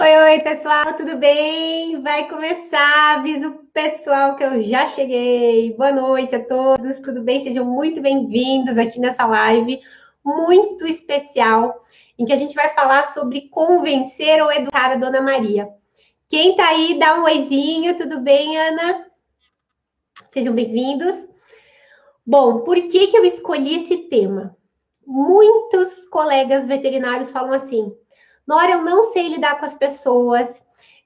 Oi, oi, pessoal, tudo bem? Vai começar, aviso pessoal que eu já cheguei. Boa noite a todos, tudo bem? Sejam muito bem-vindos aqui nessa live muito especial, em que a gente vai falar sobre convencer ou educar a Dona Maria. Quem tá aí, dá um oizinho, tudo bem, Ana? Sejam bem-vindos. Bom, por que, que eu escolhi esse tema? Muitos colegas veterinários falam assim: Nora, eu não sei lidar com as pessoas.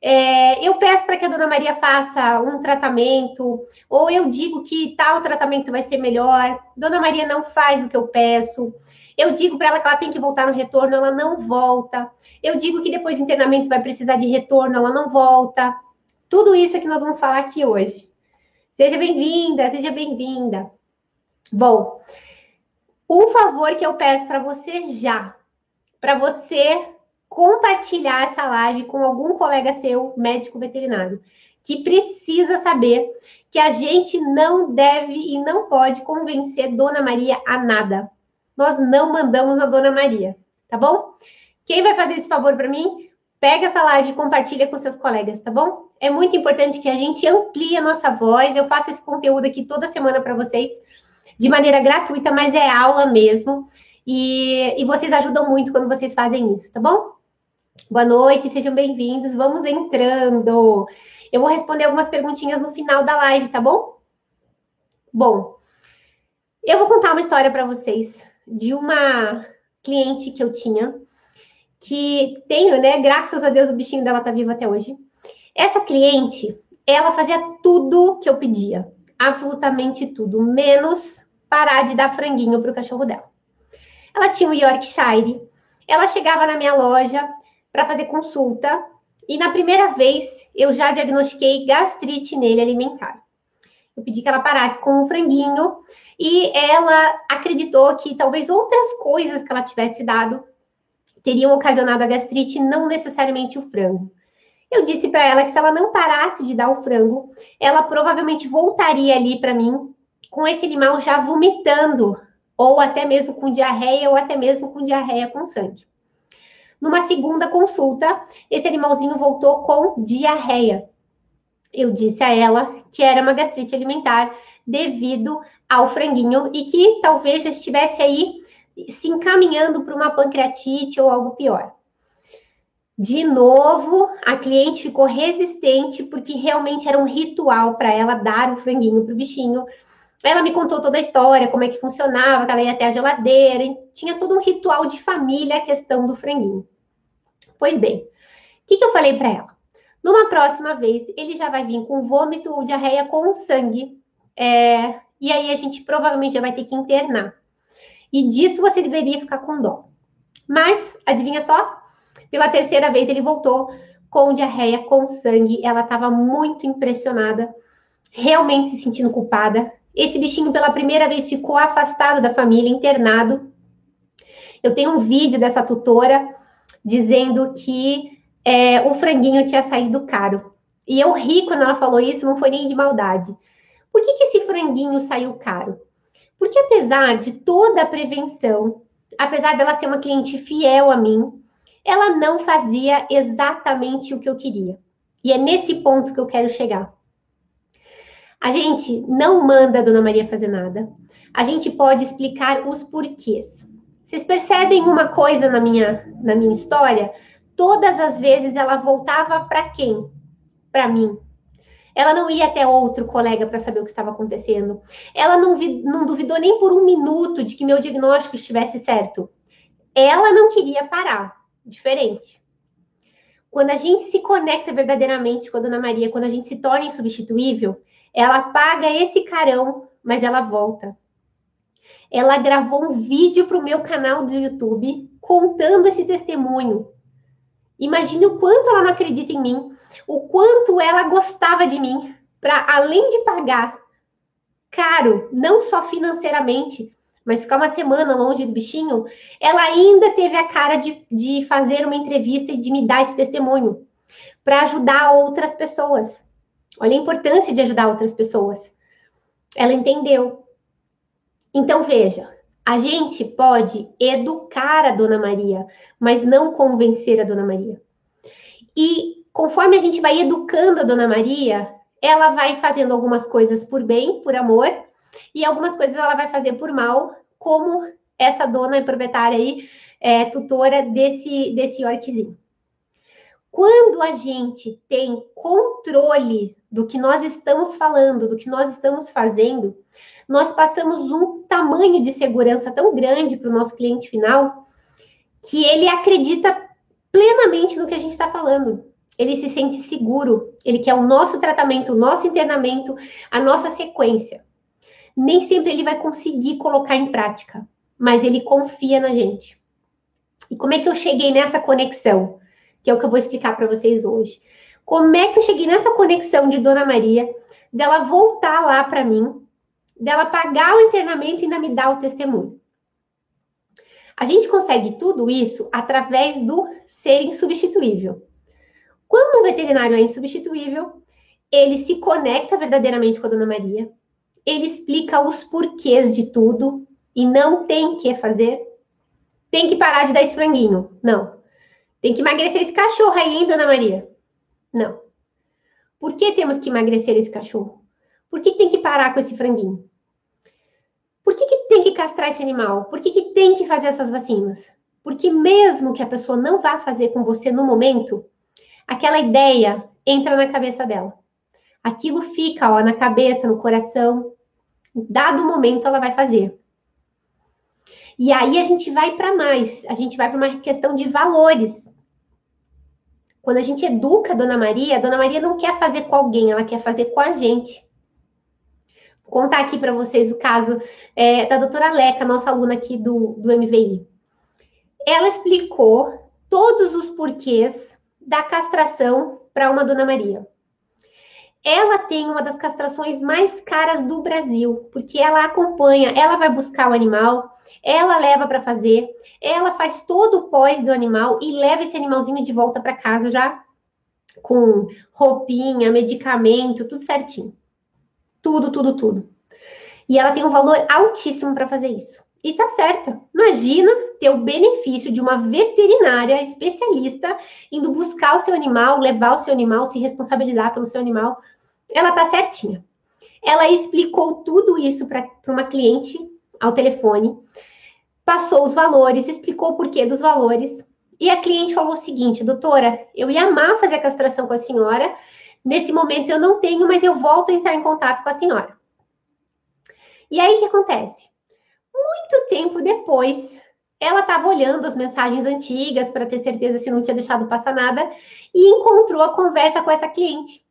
É, eu peço para que a dona Maria faça um tratamento, ou eu digo que tal tratamento vai ser melhor. Dona Maria não faz o que eu peço. Eu digo para ela que ela tem que voltar no retorno, ela não volta. Eu digo que depois do internamento vai precisar de retorno, ela não volta. Tudo isso é que nós vamos falar aqui hoje. Seja bem-vinda, seja bem-vinda. Bom, um favor que eu peço para você já, para você compartilhar essa live com algum colega seu, médico veterinário, que precisa saber que a gente não deve e não pode convencer Dona Maria a nada. Nós não mandamos a Dona Maria, tá bom? Quem vai fazer esse favor para mim? Pega essa live e compartilha com seus colegas, tá bom? É muito importante que a gente amplie a nossa voz. Eu faço esse conteúdo aqui toda semana para vocês, de maneira gratuita, mas é aula mesmo. E, e vocês ajudam muito quando vocês fazem isso, tá bom? Boa noite, sejam bem-vindos. Vamos entrando. Eu vou responder algumas perguntinhas no final da live, tá bom? Bom, eu vou contar uma história para vocês de uma cliente que eu tinha, que tenho, né? Graças a Deus o bichinho dela tá vivo até hoje. Essa cliente, ela fazia tudo que eu pedia, absolutamente tudo, menos parar de dar franguinho pro cachorro dela. Ela tinha o Yorkshire, ela chegava na minha loja, para fazer consulta e na primeira vez eu já diagnostiquei gastrite nele alimentar. Eu pedi que ela parasse com um franguinho e ela acreditou que talvez outras coisas que ela tivesse dado teriam ocasionado a gastrite, não necessariamente o frango. Eu disse para ela que se ela não parasse de dar o frango, ela provavelmente voltaria ali para mim com esse animal já vomitando, ou até mesmo com diarreia, ou até mesmo com diarreia com sangue. Numa segunda consulta, esse animalzinho voltou com diarreia. Eu disse a ela que era uma gastrite alimentar devido ao franguinho e que talvez já estivesse aí se encaminhando para uma pancreatite ou algo pior. De novo, a cliente ficou resistente porque realmente era um ritual para ela dar o franguinho para o bichinho. Ela me contou toda a história, como é que funcionava, que ela ia até a geladeira, tinha todo um ritual de família a questão do franguinho. Pois bem, o que, que eu falei para ela? Numa próxima vez, ele já vai vir com vômito ou diarreia com sangue. É, e aí a gente provavelmente já vai ter que internar. E disso você deveria ficar com dó. Mas, adivinha só? Pela terceira vez ele voltou com diarreia, com sangue. Ela estava muito impressionada, realmente se sentindo culpada. Esse bichinho, pela primeira vez, ficou afastado da família, internado. Eu tenho um vídeo dessa tutora dizendo que é, o franguinho tinha saído caro. E eu ri quando ela falou isso, não foi nem de maldade. Por que, que esse franguinho saiu caro? Porque apesar de toda a prevenção, apesar dela ser uma cliente fiel a mim, ela não fazia exatamente o que eu queria. E é nesse ponto que eu quero chegar. A gente não manda a Dona Maria fazer nada. A gente pode explicar os porquês. Vocês percebem uma coisa na minha, na minha história? Todas as vezes ela voltava para quem? Para mim. Ela não ia até outro colega para saber o que estava acontecendo. Ela não, vi, não duvidou nem por um minuto de que meu diagnóstico estivesse certo. Ela não queria parar. Diferente. Quando a gente se conecta verdadeiramente com a Dona Maria, quando a gente se torna insubstituível, ela paga esse carão, mas ela volta ela gravou um vídeo para o meu canal do YouTube contando esse testemunho. Imagine o quanto ela não acredita em mim, o quanto ela gostava de mim, para além de pagar caro, não só financeiramente, mas ficar uma semana longe do bichinho, ela ainda teve a cara de, de fazer uma entrevista e de me dar esse testemunho para ajudar outras pessoas. Olha a importância de ajudar outras pessoas. Ela entendeu. Então, veja, a gente pode educar a Dona Maria, mas não convencer a Dona Maria. E conforme a gente vai educando a Dona Maria, ela vai fazendo algumas coisas por bem, por amor, e algumas coisas ela vai fazer por mal, como essa dona e proprietária aí, é, tutora desse, desse orquezinho. Quando a gente tem controle do que nós estamos falando, do que nós estamos fazendo, nós passamos um tamanho de segurança tão grande para o nosso cliente final que ele acredita plenamente no que a gente está falando. Ele se sente seguro, ele quer o nosso tratamento, o nosso internamento, a nossa sequência. Nem sempre ele vai conseguir colocar em prática, mas ele confia na gente. E como é que eu cheguei nessa conexão? Que é o que eu vou explicar para vocês hoje. Como é que eu cheguei nessa conexão de Dona Maria, dela voltar lá para mim, dela pagar o internamento e ainda me dar o testemunho? A gente consegue tudo isso através do ser insubstituível. Quando um veterinário é insubstituível, ele se conecta verdadeiramente com a Dona Maria, ele explica os porquês de tudo e não tem que fazer. Tem que parar de dar esse franguinho. Não. Tem que emagrecer esse cachorro aí, hein, Dona Maria? Não. Por que temos que emagrecer esse cachorro? Por que tem que parar com esse franguinho? Por que, que tem que castrar esse animal? Por que, que tem que fazer essas vacinas? Porque mesmo que a pessoa não vá fazer com você no momento, aquela ideia entra na cabeça dela. Aquilo fica ó, na cabeça, no coração. Dado o momento, ela vai fazer. E aí a gente vai para mais, a gente vai para uma questão de valores. Quando a gente educa a Dona Maria, a Dona Maria não quer fazer com alguém, ela quer fazer com a gente contar aqui para vocês o caso é, da doutora Leca, nossa aluna aqui do, do MVI. Ela explicou todos os porquês da castração para uma Dona Maria. Ela tem uma das castrações mais caras do Brasil, porque ela acompanha, ela vai buscar o animal, ela leva para fazer, ela faz todo o pós do animal e leva esse animalzinho de volta para casa já com roupinha, medicamento, tudo certinho. Tudo, tudo, tudo. E ela tem um valor altíssimo para fazer isso. E tá certa. Imagina ter o benefício de uma veterinária especialista indo buscar o seu animal, levar o seu animal, se responsabilizar pelo seu animal. Ela tá certinha. Ela explicou tudo isso para uma cliente ao telefone, passou os valores, explicou o porquê dos valores. E a cliente falou o seguinte: doutora, eu ia amar fazer a castração com a senhora, Nesse momento eu não tenho, mas eu volto a entrar em contato com a senhora. E aí o que acontece? Muito tempo depois, ela estava olhando as mensagens antigas para ter certeza se não tinha deixado passar nada e encontrou a conversa com essa cliente.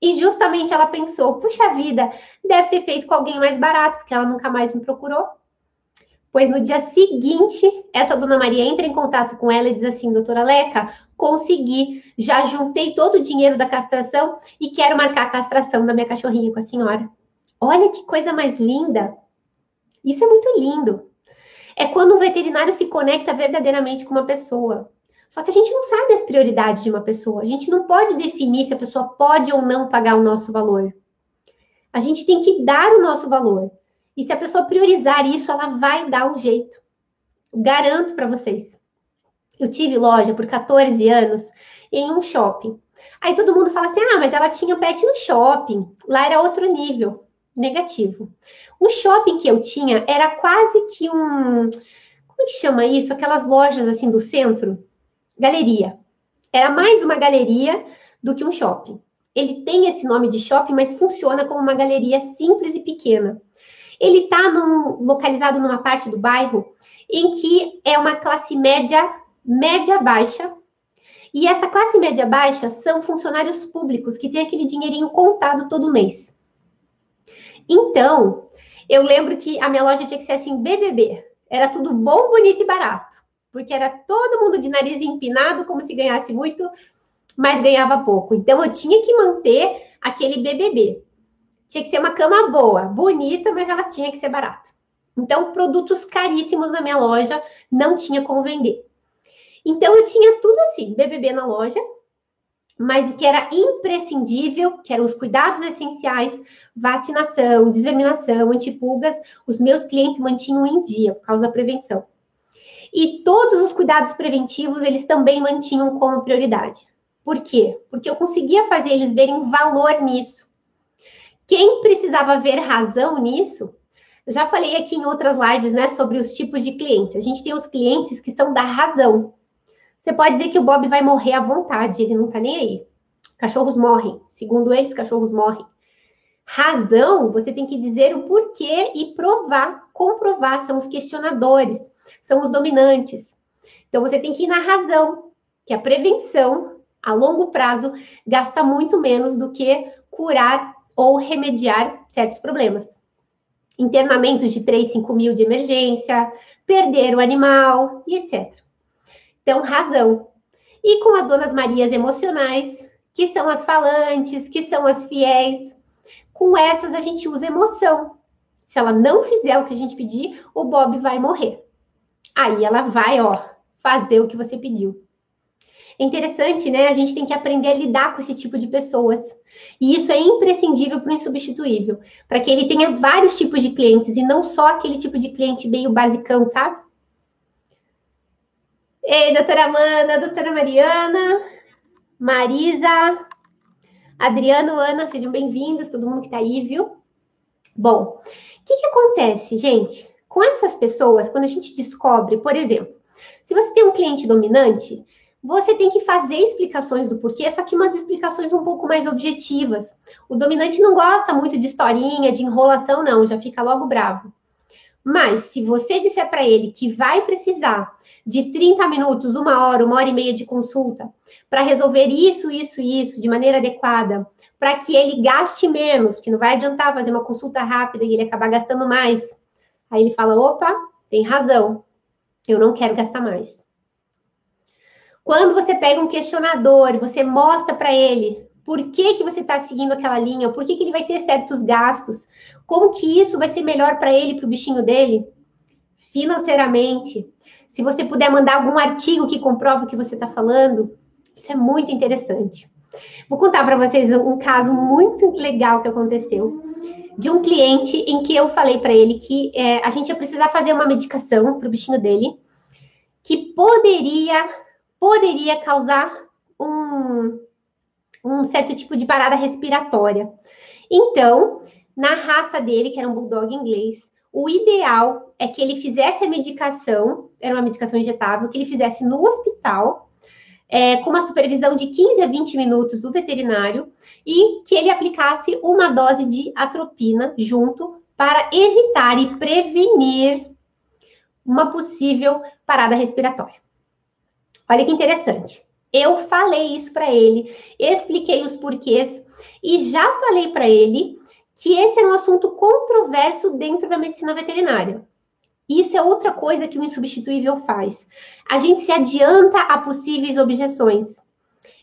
E justamente ela pensou: puxa vida, deve ter feito com alguém mais barato, porque ela nunca mais me procurou. Pois no dia seguinte, essa dona Maria entra em contato com ela e diz assim: doutora Leca, consegui, já juntei todo o dinheiro da castração e quero marcar a castração da minha cachorrinha com a senhora. Olha que coisa mais linda! Isso é muito lindo. É quando um veterinário se conecta verdadeiramente com uma pessoa. Só que a gente não sabe as prioridades de uma pessoa. A gente não pode definir se a pessoa pode ou não pagar o nosso valor. A gente tem que dar o nosso valor. E se a pessoa priorizar isso, ela vai dar um jeito. Garanto para vocês. Eu tive loja por 14 anos em um shopping. Aí todo mundo fala assim: ah, mas ela tinha pet no shopping. Lá era outro nível, negativo. O shopping que eu tinha era quase que um. Como é que chama isso? Aquelas lojas assim do centro? Galeria. Era mais uma galeria do que um shopping. Ele tem esse nome de shopping, mas funciona como uma galeria simples e pequena. Ele está localizado numa parte do bairro em que é uma classe média média baixa. E essa classe média baixa são funcionários públicos que têm aquele dinheirinho contado todo mês. Então, eu lembro que a minha loja tinha que ser assim, BBB. Era tudo bom, bonito e barato. Porque era todo mundo de nariz empinado, como se ganhasse muito, mas ganhava pouco. Então, eu tinha que manter aquele BBB. Tinha que ser uma cama boa, bonita, mas ela tinha que ser barata. Então, produtos caríssimos na minha loja não tinha como vender. Então eu tinha tudo assim, BBB na loja, mas o que era imprescindível, que eram os cuidados essenciais, vacinação, disseminação, antipulgas, os meus clientes mantinham em dia por causa da prevenção. E todos os cuidados preventivos eles também mantinham como prioridade. Por quê? Porque eu conseguia fazer eles verem valor nisso. Quem precisava ver razão nisso? Eu já falei aqui em outras lives, né, sobre os tipos de clientes. A gente tem os clientes que são da razão. Você pode dizer que o Bob vai morrer à vontade, ele não tá nem aí. Cachorros morrem. Segundo eles, cachorros morrem. Razão, você tem que dizer o porquê e provar, comprovar. São os questionadores, são os dominantes. Então você tem que ir na razão, que a prevenção a longo prazo gasta muito menos do que curar ou remediar certos problemas. Internamentos de 3, 5 mil de emergência, perder o animal e etc. Então, razão. E com as donas Marias emocionais, que são as falantes, que são as fiéis, com essas a gente usa emoção. Se ela não fizer o que a gente pedir, o Bob vai morrer. Aí ela vai, ó, fazer o que você pediu. É interessante, né? A gente tem que aprender a lidar com esse tipo de pessoas. E isso é imprescindível para o insubstituível, para que ele tenha vários tipos de clientes e não só aquele tipo de cliente meio basicão, sabe? Ei, doutora Amanda, doutora Mariana, Marisa, Adriano, Ana, sejam bem-vindos, todo mundo que está aí, viu? Bom, o que, que acontece, gente? Com essas pessoas, quando a gente descobre, por exemplo, se você tem um cliente dominante, você tem que fazer explicações do porquê, só que umas explicações um pouco mais objetivas. O dominante não gosta muito de historinha, de enrolação, não, já fica logo bravo. Mas se você disser para ele que vai precisar de 30 minutos, uma hora, uma hora e meia de consulta para resolver isso, isso e isso de maneira adequada, para que ele gaste menos, porque não vai adiantar fazer uma consulta rápida e ele acabar gastando mais. Aí ele fala: opa, tem razão, eu não quero gastar mais. Quando você pega um questionador você mostra para ele por que, que você está seguindo aquela linha, por que, que ele vai ter certos gastos, como que isso vai ser melhor para ele, para o bichinho dele, financeiramente. Se você puder mandar algum artigo que comprove o que você está falando, isso é muito interessante. Vou contar para vocês um caso muito legal que aconteceu de um cliente em que eu falei para ele que é, a gente ia precisar fazer uma medicação para o bichinho dele que poderia poderia causar um, um certo tipo de parada respiratória. Então, na raça dele, que era um bulldog inglês, o ideal é que ele fizesse a medicação, era uma medicação injetável, que ele fizesse no hospital, é, com uma supervisão de 15 a 20 minutos do veterinário, e que ele aplicasse uma dose de atropina junto para evitar e prevenir uma possível parada respiratória. Olha que interessante. Eu falei isso para ele, expliquei os porquês e já falei para ele que esse é um assunto controverso dentro da medicina veterinária. Isso é outra coisa que o insubstituível faz. A gente se adianta a possíveis objeções.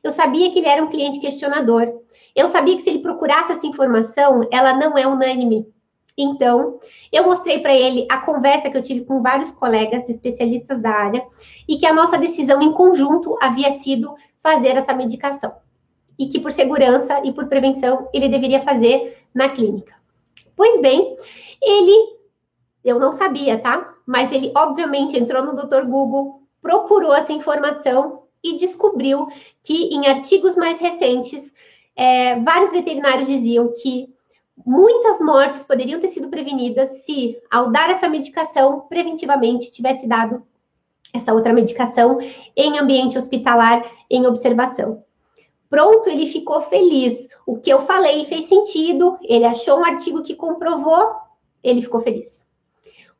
Eu sabia que ele era um cliente questionador. Eu sabia que se ele procurasse essa informação, ela não é unânime. Então, eu mostrei para ele a conversa que eu tive com vários colegas especialistas da área e que a nossa decisão em conjunto havia sido fazer essa medicação. E que por segurança e por prevenção ele deveria fazer na clínica. Pois bem, ele, eu não sabia, tá? Mas ele obviamente entrou no Dr. Google, procurou essa informação e descobriu que em artigos mais recentes, é, vários veterinários diziam que muitas mortes poderiam ter sido prevenidas se, ao dar essa medicação, preventivamente tivesse dado essa outra medicação em ambiente hospitalar, em observação. Pronto, ele ficou feliz. O que eu falei fez sentido, ele achou um artigo que comprovou, ele ficou feliz.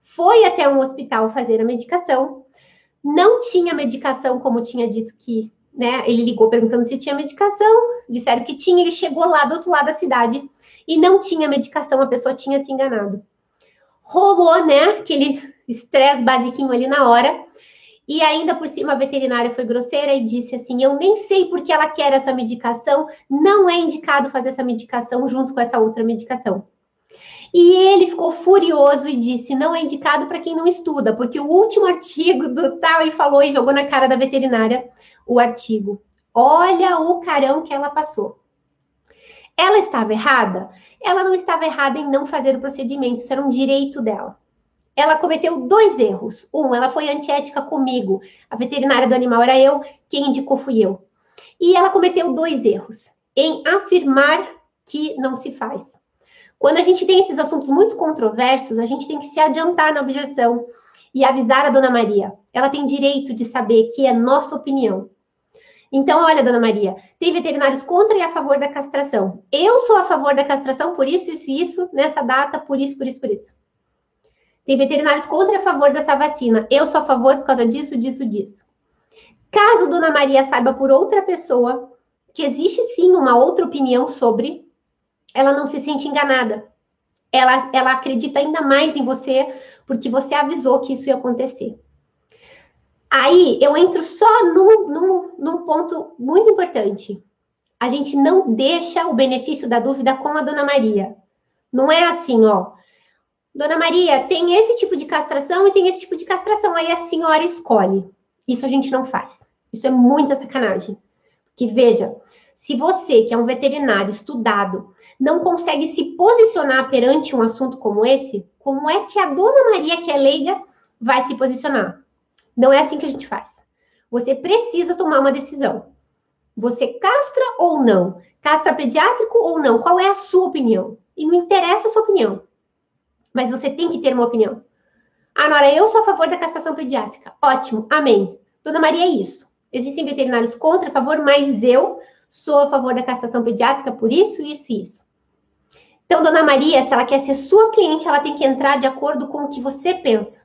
Foi até um hospital fazer a medicação, não tinha medicação como tinha dito que, né? Ele ligou perguntando se tinha medicação, disseram que tinha, ele chegou lá do outro lado da cidade e não tinha medicação, a pessoa tinha se enganado. Rolou, né, aquele estresse basiquinho ali na hora. E ainda por cima a veterinária foi grosseira e disse assim: Eu nem sei porque ela quer essa medicação, não é indicado fazer essa medicação junto com essa outra medicação. E ele ficou furioso e disse: Não é indicado para quem não estuda, porque o último artigo do tal e falou e jogou na cara da veterinária o artigo. Olha o carão que ela passou. Ela estava errada? Ela não estava errada em não fazer o procedimento, isso era um direito dela. Ela cometeu dois erros. Um, ela foi antiética comigo. A veterinária do animal era eu, quem indicou fui eu. E ela cometeu dois erros em afirmar que não se faz. Quando a gente tem esses assuntos muito controversos, a gente tem que se adiantar na objeção e avisar a dona Maria. Ela tem direito de saber que é nossa opinião. Então, olha, dona Maria, tem veterinários contra e a favor da castração. Eu sou a favor da castração por isso, isso isso, nessa data, por isso, por isso, por isso. Tem veterinários contra e a favor dessa vacina. Eu sou a favor por causa disso, disso, disso. Caso Dona Maria saiba por outra pessoa que existe sim uma outra opinião sobre, ela não se sente enganada. Ela, ela acredita ainda mais em você porque você avisou que isso ia acontecer. Aí eu entro só num, num, num ponto muito importante. A gente não deixa o benefício da dúvida com a Dona Maria. Não é assim, ó. Dona Maria, tem esse tipo de castração e tem esse tipo de castração. Aí a senhora escolhe. Isso a gente não faz. Isso é muita sacanagem. Que veja, se você, que é um veterinário estudado, não consegue se posicionar perante um assunto como esse, como é que a Dona Maria, que é leiga, vai se posicionar? Não é assim que a gente faz. Você precisa tomar uma decisão. Você castra ou não? Castra pediátrico ou não? Qual é a sua opinião? E não interessa a sua opinião mas você tem que ter uma opinião. Ah, Nora, eu sou a favor da castração pediátrica. Ótimo, amém. Dona Maria, é isso. Existem veterinários contra, a favor, mas eu sou a favor da castração pediátrica por isso, isso e isso. Então, Dona Maria, se ela quer ser sua cliente, ela tem que entrar de acordo com o que você pensa.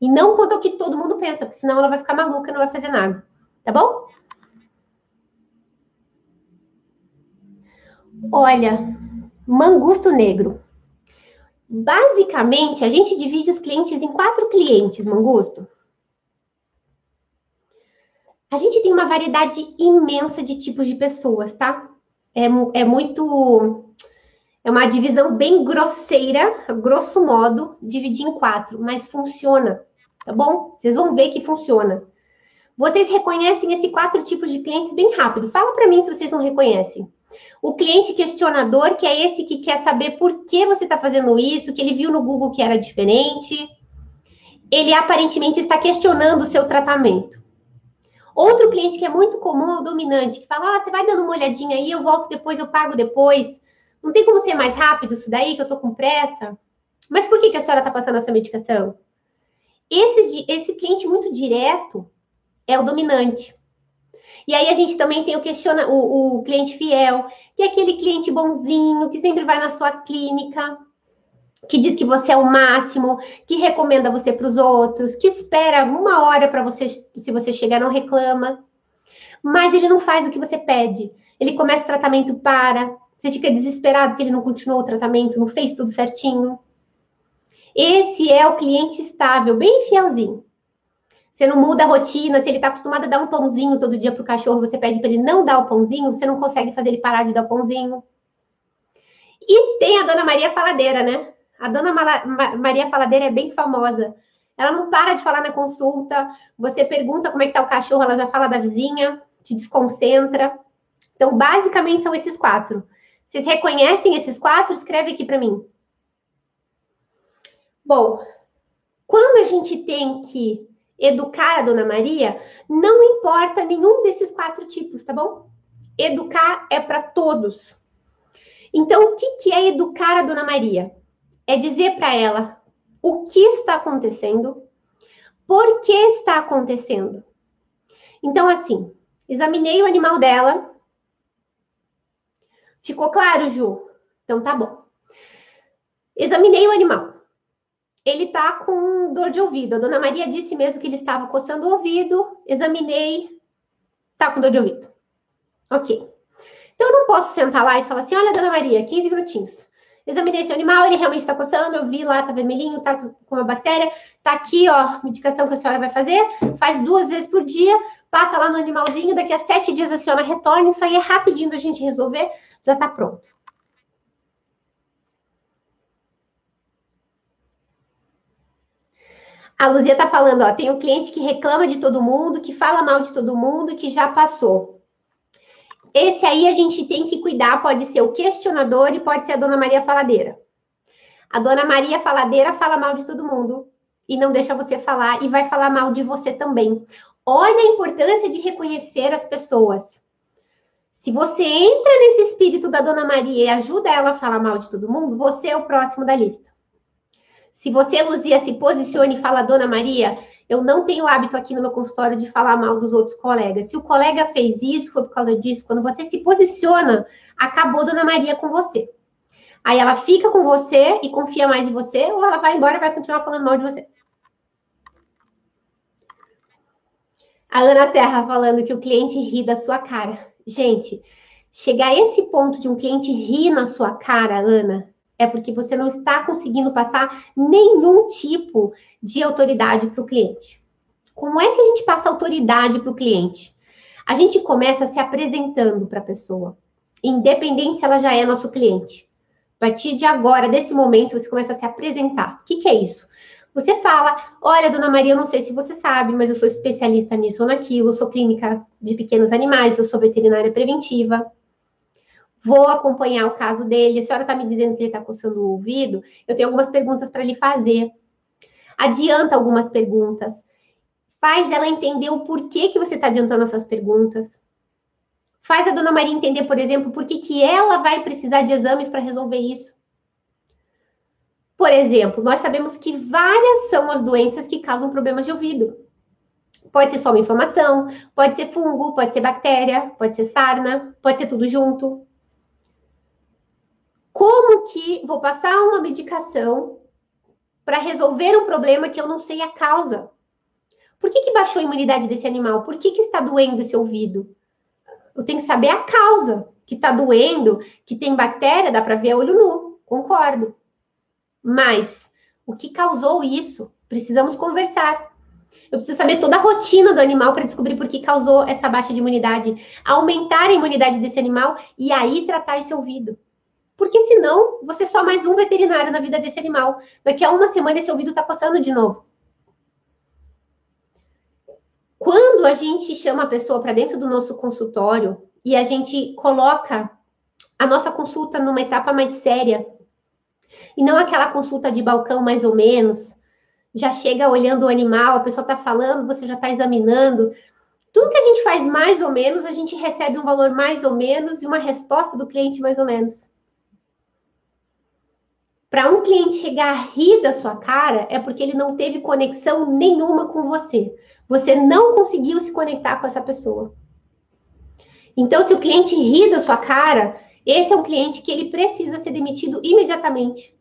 E não quanto ao que todo mundo pensa, porque senão ela vai ficar maluca, não vai fazer nada. Tá bom? Olha, mangusto negro. Basicamente, a gente divide os clientes em quatro clientes, Mangusto. A gente tem uma variedade imensa de tipos de pessoas, tá? É, é muito. É uma divisão bem grosseira, grosso modo, dividir em quatro, mas funciona, tá bom? Vocês vão ver que funciona. Vocês reconhecem esses quatro tipos de clientes bem rápido. Fala para mim se vocês não reconhecem. O cliente questionador, que é esse que quer saber por que você está fazendo isso, que ele viu no Google que era diferente. Ele aparentemente está questionando o seu tratamento. Outro cliente que é muito comum é o dominante, que fala: ah, você vai dando uma olhadinha aí, eu volto depois, eu pago depois. Não tem como ser mais rápido isso daí, que eu tô com pressa? Mas por que, que a senhora está passando essa medicação? Esse, esse cliente muito direto é o dominante. E aí a gente também tem o questiona o, o cliente fiel, que é aquele cliente bonzinho, que sempre vai na sua clínica, que diz que você é o máximo, que recomenda você para os outros, que espera uma hora para você, se você chegar, não reclama. Mas ele não faz o que você pede. Ele começa o tratamento para, você fica desesperado que ele não continuou o tratamento, não fez tudo certinho. Esse é o cliente estável, bem fielzinho. Você não muda a rotina, se ele está acostumado a dar um pãozinho todo dia para o cachorro, você pede para ele não dar o pãozinho, você não consegue fazer ele parar de dar o pãozinho. E tem a Dona Maria Faladeira, né? A Dona Maria Faladeira é bem famosa. Ela não para de falar na consulta. Você pergunta como é que tá o cachorro, ela já fala da vizinha, te desconcentra. Então, basicamente, são esses quatro. Vocês reconhecem esses quatro? Escreve aqui para mim. Bom, quando a gente tem que educar a Dona Maria, não importa nenhum desses quatro tipos, tá bom? Educar é para todos. Então, o que, que é educar a Dona Maria? É dizer para ela o que está acontecendo, por que está acontecendo. Então, assim, examinei o animal dela. Ficou claro, Ju? Então tá bom. Examinei o animal ele tá com dor de ouvido. A dona Maria disse mesmo que ele estava coçando o ouvido, examinei, tá com dor de ouvido. Ok. Então eu não posso sentar lá e falar assim: olha, dona Maria, 15 minutinhos. Examinei esse animal, ele realmente está coçando, eu vi lá, tá vermelhinho, tá com uma bactéria, tá aqui, ó, medicação que a senhora vai fazer, faz duas vezes por dia, passa lá no animalzinho, daqui a sete dias a senhora retorna, isso aí é rapidinho da gente resolver, já tá pronto. A Luzia tá falando, ó, tem um cliente que reclama de todo mundo, que fala mal de todo mundo, que já passou. Esse aí a gente tem que cuidar, pode ser o questionador e pode ser a Dona Maria Faladeira. A Dona Maria Faladeira fala mal de todo mundo e não deixa você falar e vai falar mal de você também. Olha a importância de reconhecer as pessoas. Se você entra nesse espírito da Dona Maria e ajuda ela a falar mal de todo mundo, você é o próximo da lista. Se você, Luzia, se posicione e fala, Dona Maria, eu não tenho hábito aqui no meu consultório de falar mal dos outros colegas. Se o colega fez isso, foi por causa disso. Quando você se posiciona, acabou Dona Maria com você. Aí ela fica com você e confia mais em você, ou ela vai embora e vai continuar falando mal de você. A Ana Terra falando que o cliente ri da sua cara. Gente, chegar a esse ponto de um cliente rir na sua cara, Ana, é porque você não está conseguindo passar nenhum tipo de autoridade para o cliente. Como é que a gente passa autoridade para o cliente? A gente começa se apresentando para a pessoa, independente se ela já é nosso cliente. A partir de agora, desse momento, você começa a se apresentar. O que, que é isso? Você fala: Olha, dona Maria, eu não sei se você sabe, mas eu sou especialista nisso ou naquilo, sou clínica de pequenos animais, eu sou veterinária preventiva. Vou acompanhar o caso dele. A senhora está me dizendo que ele está coçando o ouvido. Eu tenho algumas perguntas para lhe fazer. Adianta algumas perguntas. Faz ela entender o porquê que você está adiantando essas perguntas. Faz a dona Maria entender, por exemplo, por que, que ela vai precisar de exames para resolver isso. Por exemplo, nós sabemos que várias são as doenças que causam problemas de ouvido. Pode ser só uma inflamação, pode ser fungo, pode ser bactéria, pode ser sarna, pode ser tudo junto. Como que vou passar uma medicação para resolver um problema que eu não sei a causa? Por que, que baixou a imunidade desse animal? Por que, que está doendo esse ouvido? Eu tenho que saber a causa que está doendo, que tem bactéria, dá para ver a olho nu, concordo. Mas o que causou isso? Precisamos conversar. Eu preciso saber toda a rotina do animal para descobrir por que causou essa baixa de imunidade, aumentar a imunidade desse animal e aí tratar esse ouvido. Porque senão, você é só mais um veterinário na vida desse animal. Daqui a uma semana esse ouvido está coçando de novo. Quando a gente chama a pessoa para dentro do nosso consultório e a gente coloca a nossa consulta numa etapa mais séria, e não aquela consulta de balcão mais ou menos. Já chega olhando o animal, a pessoa está falando, você já está examinando. Tudo que a gente faz mais ou menos, a gente recebe um valor mais ou menos e uma resposta do cliente mais ou menos. Para um cliente chegar a rir da sua cara, é porque ele não teve conexão nenhuma com você. Você não conseguiu se conectar com essa pessoa. Então, se o cliente ri da sua cara, esse é um cliente que ele precisa ser demitido imediatamente.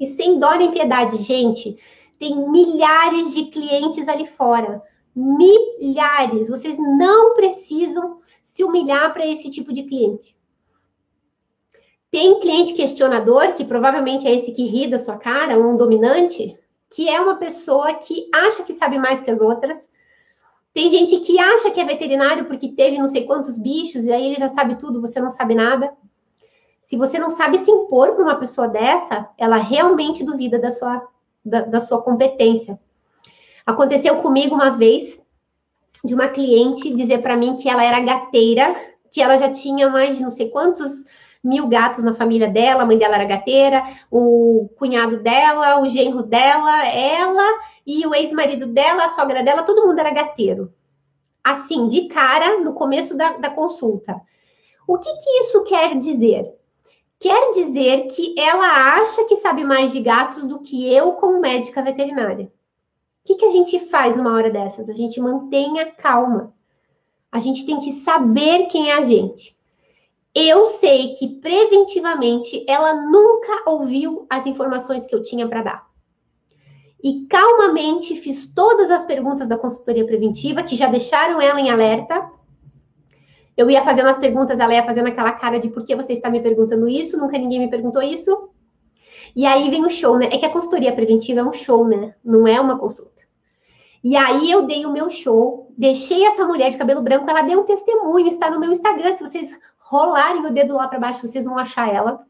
E sem dó nem piedade, gente, tem milhares de clientes ali fora. Milhares. Vocês não precisam se humilhar para esse tipo de cliente. Tem cliente questionador, que provavelmente é esse que ri da sua cara, um dominante, que é uma pessoa que acha que sabe mais que as outras. Tem gente que acha que é veterinário porque teve não sei quantos bichos e aí ele já sabe tudo, você não sabe nada. Se você não sabe se impor para uma pessoa dessa, ela realmente duvida da sua, da, da sua competência. Aconteceu comigo uma vez de uma cliente dizer para mim que ela era gateira, que ela já tinha mais de não sei quantos mil gatos na família dela, a mãe dela era gateira, o cunhado dela, o genro dela, ela e o ex-marido dela, a sogra dela, todo mundo era gateiro. Assim, de cara, no começo da, da consulta. O que, que isso quer dizer? quer dizer que ela acha que sabe mais de gatos do que eu como médica veterinária. O que, que a gente faz numa hora dessas? A gente mantém a calma. A gente tem que saber quem é a gente. Eu sei que preventivamente ela nunca ouviu as informações que eu tinha para dar. E calmamente fiz todas as perguntas da consultoria preventiva que já deixaram ela em alerta eu ia fazendo as perguntas, ela ia fazendo aquela cara de por que você está me perguntando isso, nunca ninguém me perguntou isso. E aí vem o show, né? É que a consultoria preventiva é um show, né? Não é uma consulta. E aí eu dei o meu show, deixei essa mulher de cabelo branco, ela deu um testemunho, está no meu Instagram. Se vocês rolarem o dedo lá para baixo, vocês vão achar ela.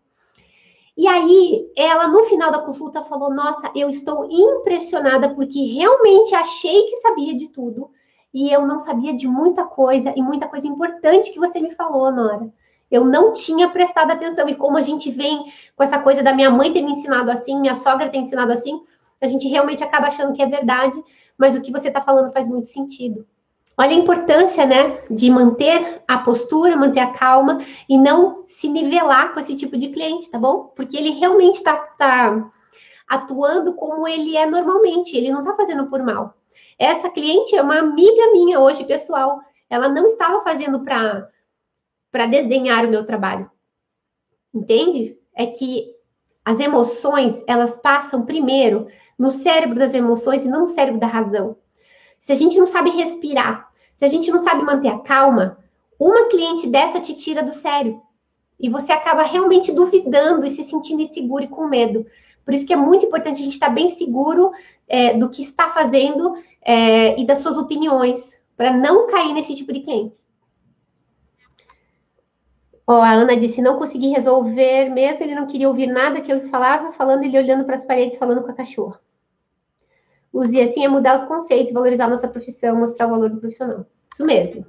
E aí, ela no final da consulta falou: Nossa, eu estou impressionada porque realmente achei que sabia de tudo, e eu não sabia de muita coisa e muita coisa importante que você me falou, Nora. Eu não tinha prestado atenção. E como a gente vem com essa coisa da minha mãe ter me ensinado assim, minha sogra ter ensinado assim, a gente realmente acaba achando que é verdade, mas o que você está falando faz muito sentido. Olha a importância, né, de manter a postura, manter a calma e não se nivelar com esse tipo de cliente, tá bom? Porque ele realmente está tá atuando como ele é normalmente, ele não está fazendo por mal. Essa cliente é uma amiga minha hoje, pessoal. Ela não estava fazendo para para desdenhar o meu trabalho. Entende? É que as emoções, elas passam primeiro no cérebro das emoções e não no cérebro da razão. Se a gente não sabe respirar, se a gente não sabe manter a calma, uma cliente dessa te tira do sério. E você acaba realmente duvidando e se sentindo inseguro e com medo. Por isso que é muito importante a gente estar bem seguro é, do que está fazendo é, e das suas opiniões, para não cair nesse tipo de cliente. Ó, a Ana disse, não consegui resolver mesmo, ele não queria ouvir nada que eu falava, falando ele olhando para as paredes, falando com a cachorra. Use assim é mudar os conceitos, valorizar a nossa profissão, mostrar o valor do profissional. Isso mesmo.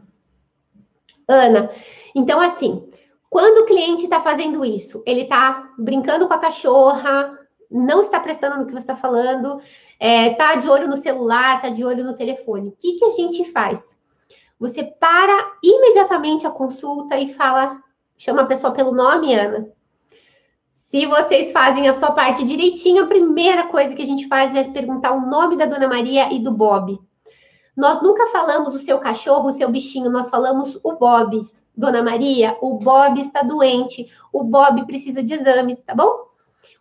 Ana, então assim, quando o cliente está fazendo isso, ele está brincando com a cachorra, não está prestando no que você está falando, está é, de olho no celular, está de olho no telefone. O que, que a gente faz? Você para imediatamente a consulta e fala chama a pessoa pelo nome, Ana. Se vocês fazem a sua parte direitinho, a primeira coisa que a gente faz é perguntar o nome da Dona Maria e do Bob. Nós nunca falamos o seu cachorro, o seu bichinho, nós falamos o Bob. Dona Maria, o Bob está doente, o Bob precisa de exames, tá bom?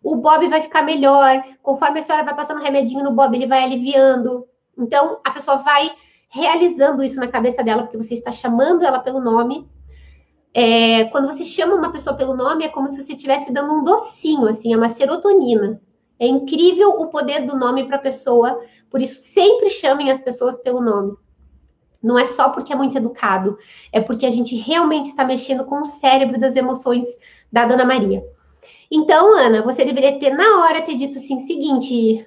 O Bob vai ficar melhor, conforme a senhora vai passando remedinho no Bob, ele vai aliviando. Então, a pessoa vai realizando isso na cabeça dela, porque você está chamando ela pelo nome é, quando você chama uma pessoa pelo nome, é como se você estivesse dando um docinho, assim, é uma serotonina. É incrível o poder do nome para a pessoa, por isso sempre chamem as pessoas pelo nome. Não é só porque é muito educado, é porque a gente realmente está mexendo com o cérebro das emoções da Dona Maria. Então, Ana, você deveria ter na hora ter dito assim: seguinte,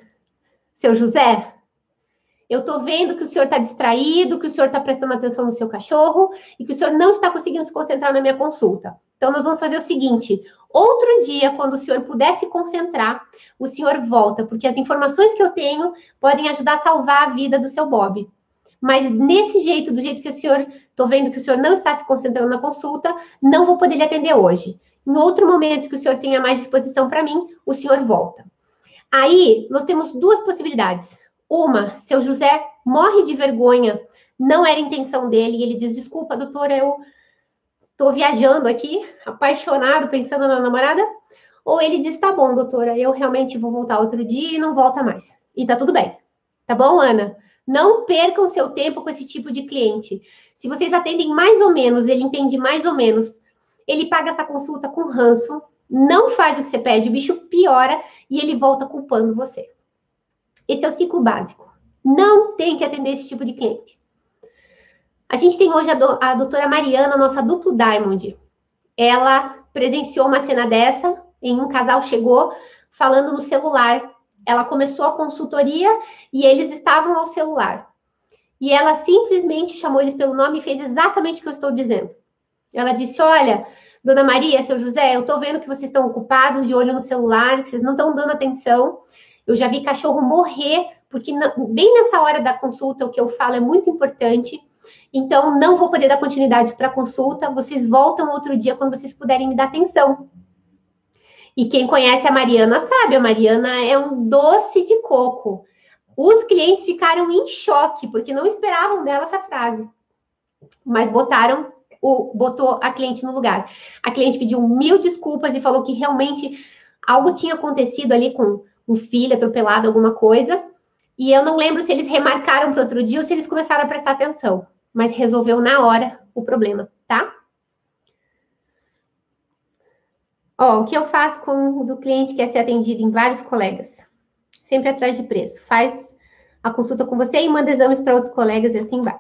seu José, eu estou vendo que o senhor está distraído, que o senhor está prestando atenção no seu cachorro e que o senhor não está conseguindo se concentrar na minha consulta. Então, nós vamos fazer o seguinte: outro dia, quando o senhor puder se concentrar, o senhor volta, porque as informações que eu tenho podem ajudar a salvar a vida do seu Bob. Mas nesse jeito, do jeito que o senhor, estou vendo que o senhor não está se concentrando na consulta, não vou poder lhe atender hoje. Em outro momento que o senhor tenha mais disposição para mim, o senhor volta. Aí, nós temos duas possibilidades. Uma, seu José morre de vergonha, não era intenção dele, e ele diz: Desculpa, doutora, eu tô viajando aqui, apaixonado, pensando na namorada. Ou ele diz: Tá bom, doutora, eu realmente vou voltar outro dia e não volta mais. E tá tudo bem. Tá bom, Ana? Não percam seu tempo com esse tipo de cliente. Se vocês atendem mais ou menos, ele entende mais ou menos, ele paga essa consulta com ranço, não faz o que você pede, o bicho piora e ele volta culpando você. Esse é o ciclo básico. Não tem que atender esse tipo de cliente. A gente tem hoje a, do, a doutora Mariana, nossa duplo Diamond. Ela presenciou uma cena dessa, em um casal chegou falando no celular. Ela começou a consultoria e eles estavam ao celular. E ela simplesmente chamou eles pelo nome e fez exatamente o que eu estou dizendo. Ela disse: Olha, Dona Maria, seu José, eu estou vendo que vocês estão ocupados de olho no celular, que vocês não estão dando atenção. Eu já vi cachorro morrer, porque bem nessa hora da consulta, o que eu falo é muito importante. Então, não vou poder dar continuidade para a consulta. Vocês voltam outro dia quando vocês puderem me dar atenção. E quem conhece a Mariana sabe, a Mariana é um doce de coco. Os clientes ficaram em choque, porque não esperavam dela essa frase. Mas botaram o, botou a cliente no lugar. A cliente pediu mil desculpas e falou que realmente algo tinha acontecido ali com um filho atropelado, alguma coisa. E eu não lembro se eles remarcaram para outro dia ou se eles começaram a prestar atenção, mas resolveu na hora o problema, tá? Ó, o que eu faço com o do cliente que quer ser atendido em vários colegas? Sempre atrás de preço. Faz a consulta com você e manda exames para outros colegas e assim vai.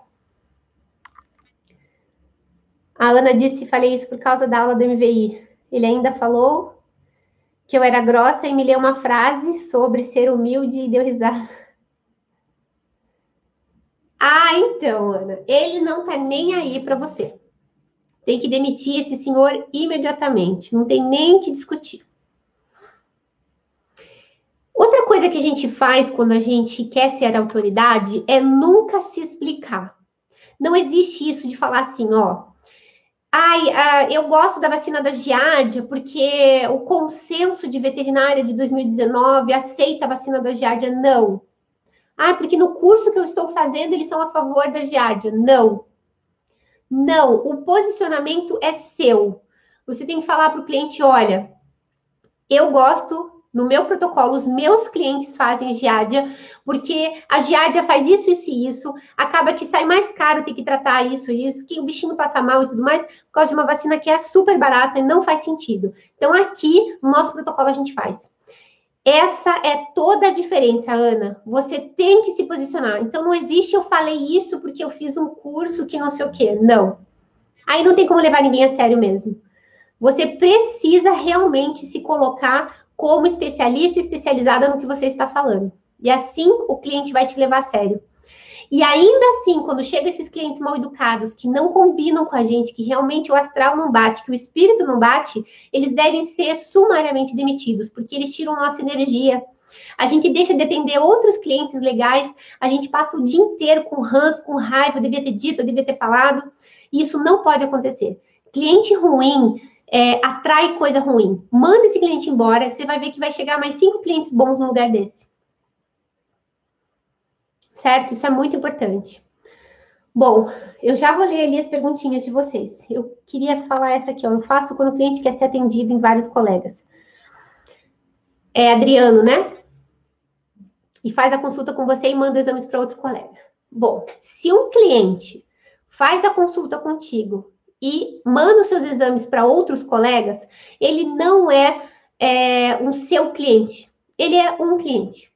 A Ana disse, falei isso por causa da aula do MVI. Ele ainda falou que eu era grossa e me leu uma frase sobre ser humilde e deu risada. Ah, então, Ana, ele não tá nem aí para você. Tem que demitir esse senhor imediatamente, não tem nem que discutir. Outra coisa que a gente faz quando a gente quer ser autoridade é nunca se explicar. Não existe isso de falar assim, ó. Ai, uh, eu gosto da vacina da Giardia porque o consenso de veterinária de 2019 aceita a vacina da Giardia. Não. Ah, porque no curso que eu estou fazendo eles são a favor da Giardia. Não. Não, o posicionamento é seu. Você tem que falar para o cliente: olha, eu gosto no meu protocolo, os meus clientes fazem giardia, porque a giardia faz isso, isso e isso, acaba que sai mais caro ter que tratar isso e isso, que o bichinho passa mal e tudo mais, por causa de uma vacina que é super barata e não faz sentido. Então, aqui, no nosso protocolo, a gente faz. Essa é toda a diferença, Ana. Você tem que se posicionar. Então, não existe eu falei isso porque eu fiz um curso que não sei o quê. Não. Aí não tem como levar ninguém a sério mesmo. Você precisa realmente se colocar como especialista especializada no que você está falando. E assim o cliente vai te levar a sério. E ainda assim, quando chegam esses clientes mal educados, que não combinam com a gente, que realmente o astral não bate, que o espírito não bate, eles devem ser sumariamente demitidos, porque eles tiram nossa energia. A gente deixa de atender outros clientes legais, a gente passa o dia inteiro com ranço, com raiva, eu devia ter dito, eu devia ter falado. Isso não pode acontecer. Cliente ruim é, atrai coisa ruim. Manda esse cliente embora, você vai ver que vai chegar mais cinco clientes bons no lugar desse. Certo? Isso é muito importante. Bom, eu já vou ler ali as perguntinhas de vocês. Eu queria falar essa aqui, ó. Eu faço quando o cliente quer ser atendido em vários colegas. É Adriano, né? E faz a consulta com você e manda exames para outro colega. Bom, se um cliente faz a consulta contigo e manda os seus exames para outros colegas, ele não é, é um seu cliente, ele é um cliente.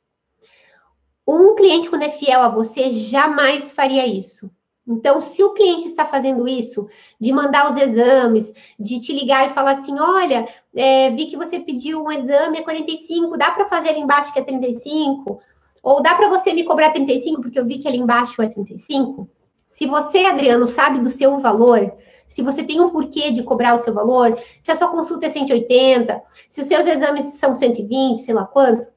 Um cliente, quando é fiel a você, jamais faria isso. Então, se o cliente está fazendo isso, de mandar os exames, de te ligar e falar assim: olha, é, vi que você pediu um exame a 45, dá para fazer ali embaixo que é 35? Ou dá para você me cobrar 35 porque eu vi que ali embaixo é 35? Se você, Adriano, sabe do seu valor, se você tem um porquê de cobrar o seu valor, se a sua consulta é 180, se os seus exames são 120, sei lá quanto,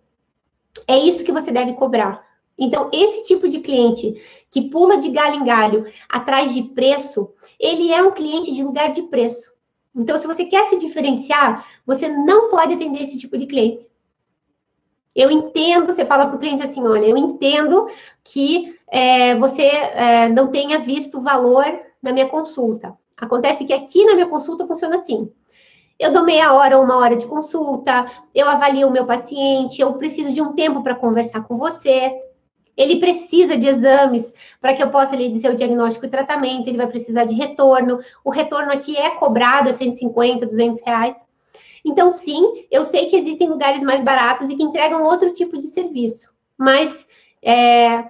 é isso que você deve cobrar. Então, esse tipo de cliente que pula de galho em galho atrás de preço, ele é um cliente de lugar de preço. Então, se você quer se diferenciar, você não pode atender esse tipo de cliente. Eu entendo, você fala para o cliente assim: olha, eu entendo que é, você é, não tenha visto o valor na minha consulta. Acontece que aqui na minha consulta funciona assim. Eu dou meia hora ou uma hora de consulta, eu avalio o meu paciente, eu preciso de um tempo para conversar com você. Ele precisa de exames para que eu possa lhe dizer o diagnóstico e tratamento, ele vai precisar de retorno. O retorno aqui é cobrado, é 150, 200 reais. Então, sim, eu sei que existem lugares mais baratos e que entregam outro tipo de serviço. Mas é,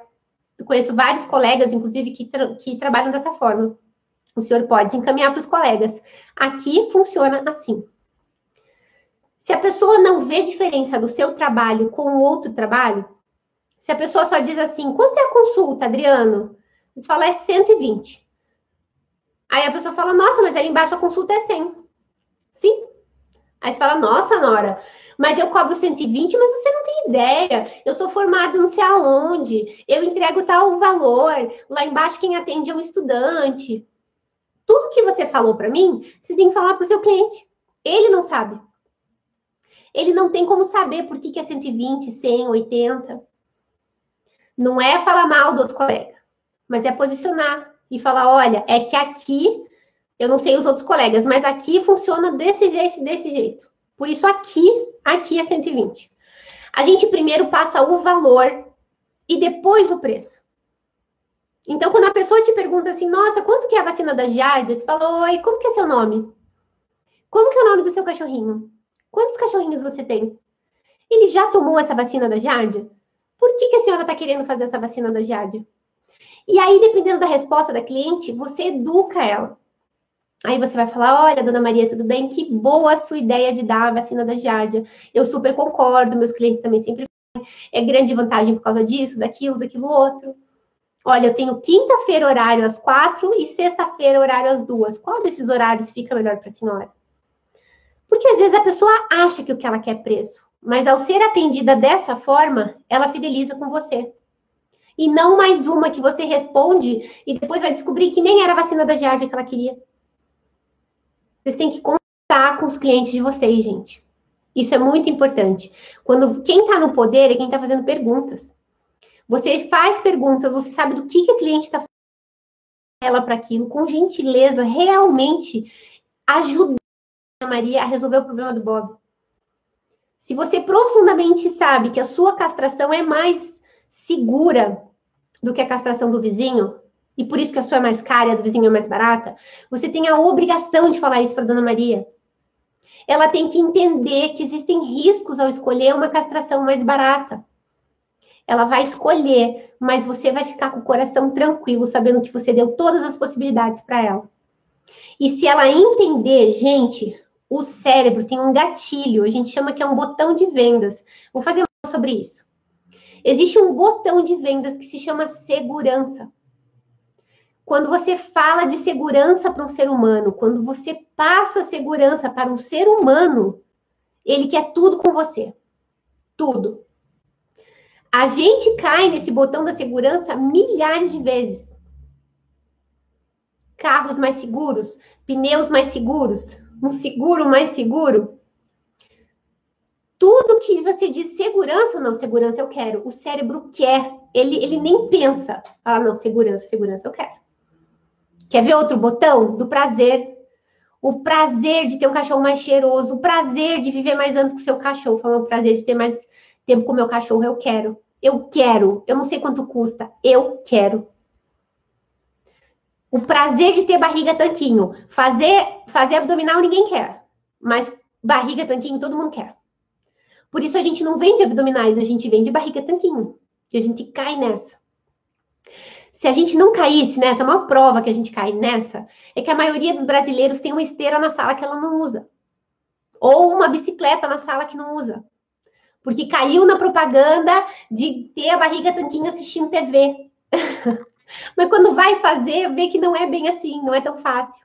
conheço vários colegas, inclusive, que, tra que trabalham dessa forma o senhor pode encaminhar para os colegas. Aqui funciona assim. Se a pessoa não vê diferença do seu trabalho com o outro trabalho, se a pessoa só diz assim, quanto é a consulta, Adriano? Você fala, é 120. Aí a pessoa fala, nossa, mas ali embaixo a consulta é 100. Sim. Aí você fala, nossa, Nora, mas eu cobro 120, mas você não tem ideia. Eu sou formada não sei aonde, eu entrego tal valor. Lá embaixo quem atende é um estudante. Tudo que você falou para mim, você tem que falar para o seu cliente. Ele não sabe. Ele não tem como saber por que, que é 120, 100, 80. Não é falar mal do outro colega, mas é posicionar e falar: olha, é que aqui, eu não sei os outros colegas, mas aqui funciona desse jeito, desse jeito. Por isso, aqui, aqui é 120. A gente primeiro passa o valor e depois o preço. Então, quando a pessoa te pergunta assim, nossa, quanto que é a vacina da giardia? Você fala, oi, como que é seu nome? Como que é o nome do seu cachorrinho? Quantos cachorrinhos você tem? Ele já tomou essa vacina da giardia? Por que, que a senhora está querendo fazer essa vacina da giardia? E aí, dependendo da resposta da cliente, você educa ela. Aí você vai falar: olha, dona Maria, tudo bem? Que boa a sua ideia de dar a vacina da giardia. Eu super concordo, meus clientes também sempre é grande vantagem por causa disso, daquilo, daquilo outro. Olha, eu tenho quinta-feira horário às quatro e sexta-feira horário às duas. Qual desses horários fica melhor para a senhora? Porque às vezes a pessoa acha que o que ela quer é preço, mas ao ser atendida dessa forma, ela fideliza com você. E não mais uma que você responde e depois vai descobrir que nem era a vacina da Giardia que ela queria. Vocês têm que contar com os clientes de vocês, gente. Isso é muito importante. Quando quem está no poder é quem está fazendo perguntas. Você faz perguntas, você sabe do que, que a cliente está ela para aquilo, com gentileza, realmente ajuda a Maria a resolver o problema do Bob. Se você profundamente sabe que a sua castração é mais segura do que a castração do vizinho, e por isso que a sua é mais cara e a do vizinho é mais barata, você tem a obrigação de falar isso para Dona Maria. Ela tem que entender que existem riscos ao escolher uma castração mais barata. Ela vai escolher, mas você vai ficar com o coração tranquilo, sabendo que você deu todas as possibilidades para ela. E se ela entender, gente, o cérebro tem um gatilho, a gente chama que é um botão de vendas. Vou fazer mais sobre isso. Existe um botão de vendas que se chama segurança. Quando você fala de segurança para um ser humano, quando você passa segurança para um ser humano, ele quer tudo com você. Tudo. A gente cai nesse botão da segurança milhares de vezes. Carros mais seguros, pneus mais seguros, um seguro mais seguro. Tudo que você diz segurança, não, segurança eu quero. O cérebro quer, ele, ele nem pensa. Ah, não, segurança, segurança eu quero. Quer ver outro botão? Do prazer. O prazer de ter um cachorro mais cheiroso, o prazer de viver mais anos com seu cachorro. O prazer de ter mais tempo com meu cachorro, eu quero. Eu quero. Eu não sei quanto custa. Eu quero. O prazer de ter barriga tanquinho. Fazer, fazer abdominal ninguém quer. Mas barriga tanquinho todo mundo quer. Por isso a gente não vende abdominais, a gente vende barriga tanquinho. E a gente cai nessa. Se a gente não caísse nessa, a maior prova que a gente cai nessa é que a maioria dos brasileiros tem uma esteira na sala que ela não usa. Ou uma bicicleta na sala que não usa. Porque caiu na propaganda de ter a barriga tanquinho assistindo TV. Mas quando vai fazer, vê que não é bem assim, não é tão fácil.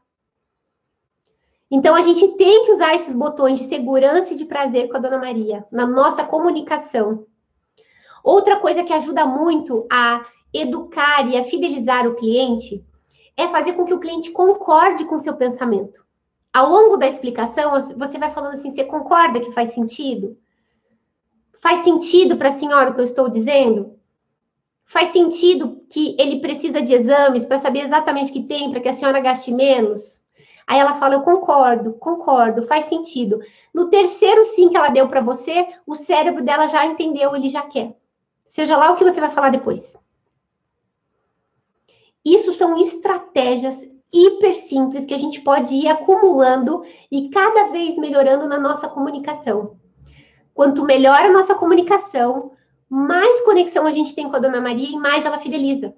Então a gente tem que usar esses botões de segurança e de prazer com a Dona Maria na nossa comunicação. Outra coisa que ajuda muito a educar e a fidelizar o cliente é fazer com que o cliente concorde com o seu pensamento. Ao longo da explicação, você vai falando assim: você concorda que faz sentido? Faz sentido para a senhora o que eu estou dizendo? Faz sentido que ele precisa de exames para saber exatamente o que tem, para que a senhora gaste menos? Aí ela fala: Eu concordo, concordo, faz sentido. No terceiro sim que ela deu para você, o cérebro dela já entendeu, ele já quer. Seja lá o que você vai falar depois. Isso são estratégias hiper simples que a gente pode ir acumulando e cada vez melhorando na nossa comunicação. Quanto melhor a nossa comunicação, mais conexão a gente tem com a Dona Maria e mais ela fideliza.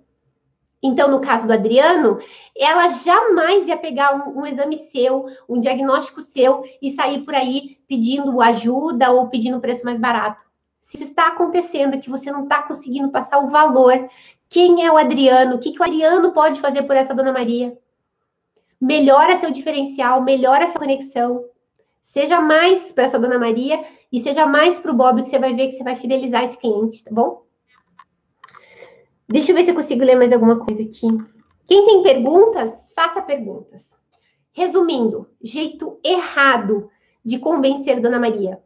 Então, no caso do Adriano, ela jamais ia pegar um, um, exame seu, um diagnóstico seu e sair por aí pedindo ajuda ou pedindo preço mais barato. Se isso está acontecendo, que você não está conseguindo passar o valor, quem é o Adriano? O que, que o Adriano pode fazer por essa Dona Maria? Melhora seu diferencial, melhora essa conexão. Seja mais para essa Dona Maria e seja mais para o Bob, que você vai ver que você vai fidelizar esse cliente, tá bom? Deixa eu ver se eu consigo ler mais alguma coisa aqui. Quem tem perguntas, faça perguntas. Resumindo, jeito errado de convencer Dona Maria.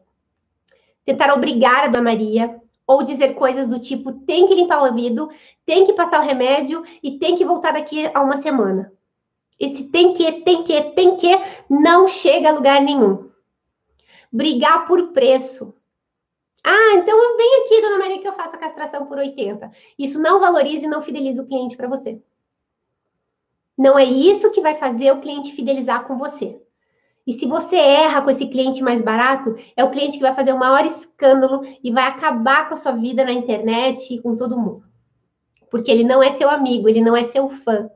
Tentar obrigar a Dona Maria ou dizer coisas do tipo tem que limpar o ouvido, tem que passar o remédio e tem que voltar daqui a uma semana. Esse tem que, tem que, tem que não chega a lugar nenhum brigar por preço. Ah, então eu venho aqui, dona Maria, que eu faço a castração por 80. Isso não valoriza e não fideliza o cliente para você. Não é isso que vai fazer o cliente fidelizar com você. E se você erra com esse cliente mais barato, é o cliente que vai fazer o maior escândalo e vai acabar com a sua vida na internet e com todo mundo. Porque ele não é seu amigo, ele não é seu fã.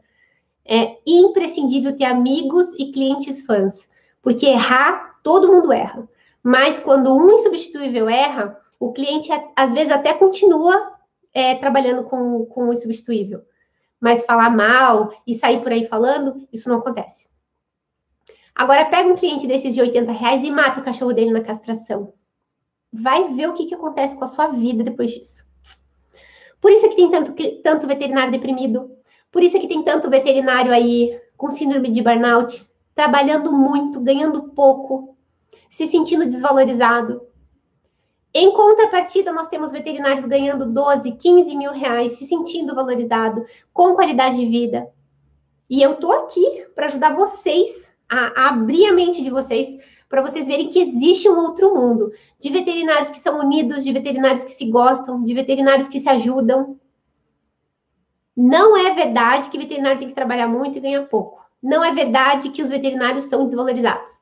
É imprescindível ter amigos e clientes fãs. Porque errar, todo mundo erra. Mas quando um insubstituível erra, o cliente às vezes até continua é, trabalhando com, com o insubstituível. Mas falar mal e sair por aí falando, isso não acontece. Agora pega um cliente desses de 80 reais e mata o cachorro dele na castração. Vai ver o que, que acontece com a sua vida depois disso. Por isso que tem tanto, tanto veterinário deprimido. Por isso que tem tanto veterinário aí com síndrome de burnout, trabalhando muito, ganhando pouco, se sentindo desvalorizado. Em contrapartida, nós temos veterinários ganhando 12, 15 mil reais, se sentindo valorizado, com qualidade de vida. E eu tô aqui para ajudar vocês a, a abrir a mente de vocês para vocês verem que existe um outro mundo de veterinários que são unidos, de veterinários que se gostam, de veterinários que se ajudam. Não é verdade que veterinário tem que trabalhar muito e ganhar pouco. Não é verdade que os veterinários são desvalorizados.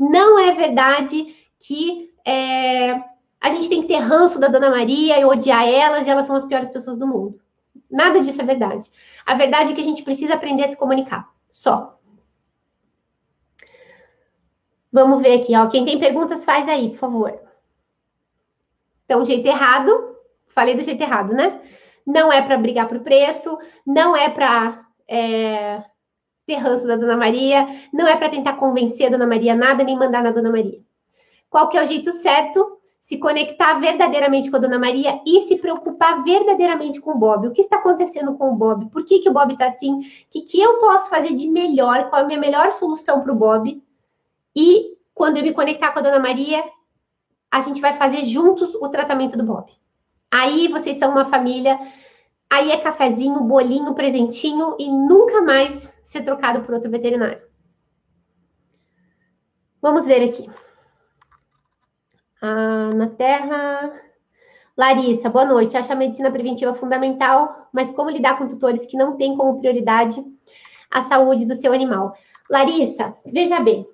Não é verdade que é, a gente tem que ter ranço da Dona Maria e odiar elas e elas são as piores pessoas do mundo. Nada disso é verdade. A verdade é que a gente precisa aprender a se comunicar. Só. Vamos ver aqui, ó. Quem tem perguntas, faz aí, por favor. Então, jeito errado. Falei do jeito errado, né? Não é para brigar por preço, não é para é, ter ranço da Dona Maria, não é para tentar convencer a Dona Maria nada, nem mandar na Dona Maria. Qual que é o jeito certo? Se conectar verdadeiramente com a Dona Maria e se preocupar verdadeiramente com o Bob. O que está acontecendo com o Bob? Por que, que o Bob está assim? O que, que eu posso fazer de melhor? Qual é a minha melhor solução para o Bob? E quando eu me conectar com a Dona Maria, a gente vai fazer juntos o tratamento do Bob. Aí vocês são uma família, aí é cafezinho, bolinho, presentinho e nunca mais ser trocado por outro veterinário. Vamos ver aqui. Ah, na Terra. Larissa, boa noite. Acho a medicina preventiva fundamental, mas como lidar com tutores que não têm como prioridade a saúde do seu animal? Larissa, veja bem,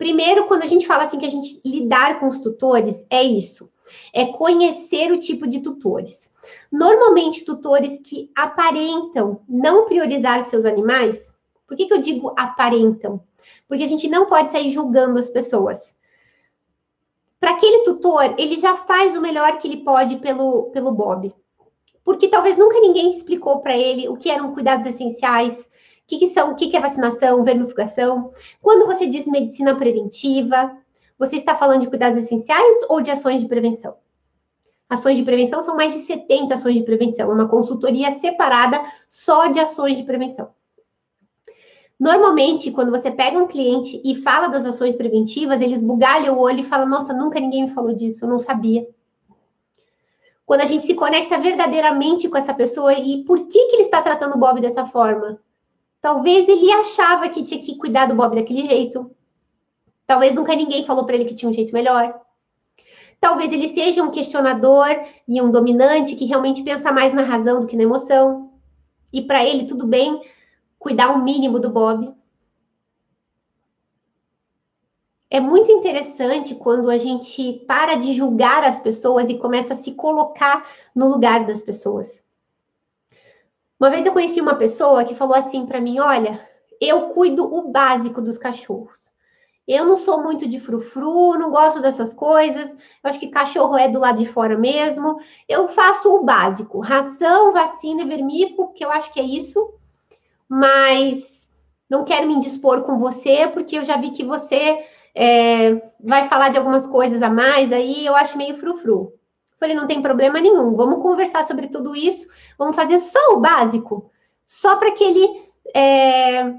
Primeiro, quando a gente fala assim que a gente lidar com os tutores, é isso. É conhecer o tipo de tutores. Normalmente, tutores que aparentam não priorizar seus animais. Por que, que eu digo aparentam? Porque a gente não pode sair julgando as pessoas. Para aquele tutor, ele já faz o melhor que ele pode pelo, pelo Bob. Porque talvez nunca ninguém explicou para ele o que eram cuidados essenciais, que, que são, o que, que é vacinação, vermifugação? Quando você diz medicina preventiva, você está falando de cuidados essenciais ou de ações de prevenção? Ações de prevenção são mais de 70 ações de prevenção, é uma consultoria separada só de ações de prevenção. Normalmente, quando você pega um cliente e fala das ações preventivas, eles bugalham o olho e falam: Nossa, nunca ninguém me falou disso, eu não sabia. Quando a gente se conecta verdadeiramente com essa pessoa e por que, que ele está tratando o Bob dessa forma? Talvez ele achava que tinha que cuidar do Bob daquele jeito. Talvez nunca ninguém falou para ele que tinha um jeito melhor. Talvez ele seja um questionador e um dominante que realmente pensa mais na razão do que na emoção. E para ele tudo bem cuidar o mínimo do Bob. É muito interessante quando a gente para de julgar as pessoas e começa a se colocar no lugar das pessoas. Uma vez eu conheci uma pessoa que falou assim para mim: Olha, eu cuido o básico dos cachorros. Eu não sou muito de frufru, não gosto dessas coisas. Eu acho que cachorro é do lado de fora mesmo. Eu faço o básico: ração, vacina e vermífugo, porque eu acho que é isso. Mas não quero me indispor com você, porque eu já vi que você é, vai falar de algumas coisas a mais aí, eu acho meio frufru. Falei, não tem problema nenhum, vamos conversar sobre tudo isso, vamos fazer só o básico, só para que ele é,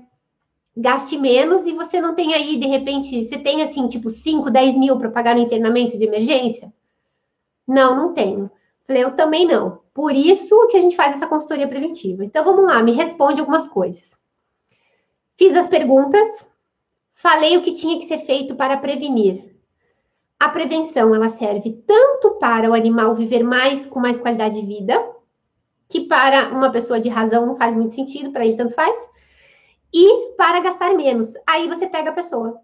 gaste menos e você não tenha aí, de repente, você tem assim, tipo, 5, 10 mil para pagar no internamento de emergência? Não, não tenho. Falei, eu também não. Por isso que a gente faz essa consultoria preventiva. Então vamos lá, me responde algumas coisas. Fiz as perguntas, falei o que tinha que ser feito para prevenir. A prevenção ela serve tanto para o animal viver mais com mais qualidade de vida, que para uma pessoa de razão não faz muito sentido, para ele tanto faz, e para gastar menos. Aí você pega a pessoa.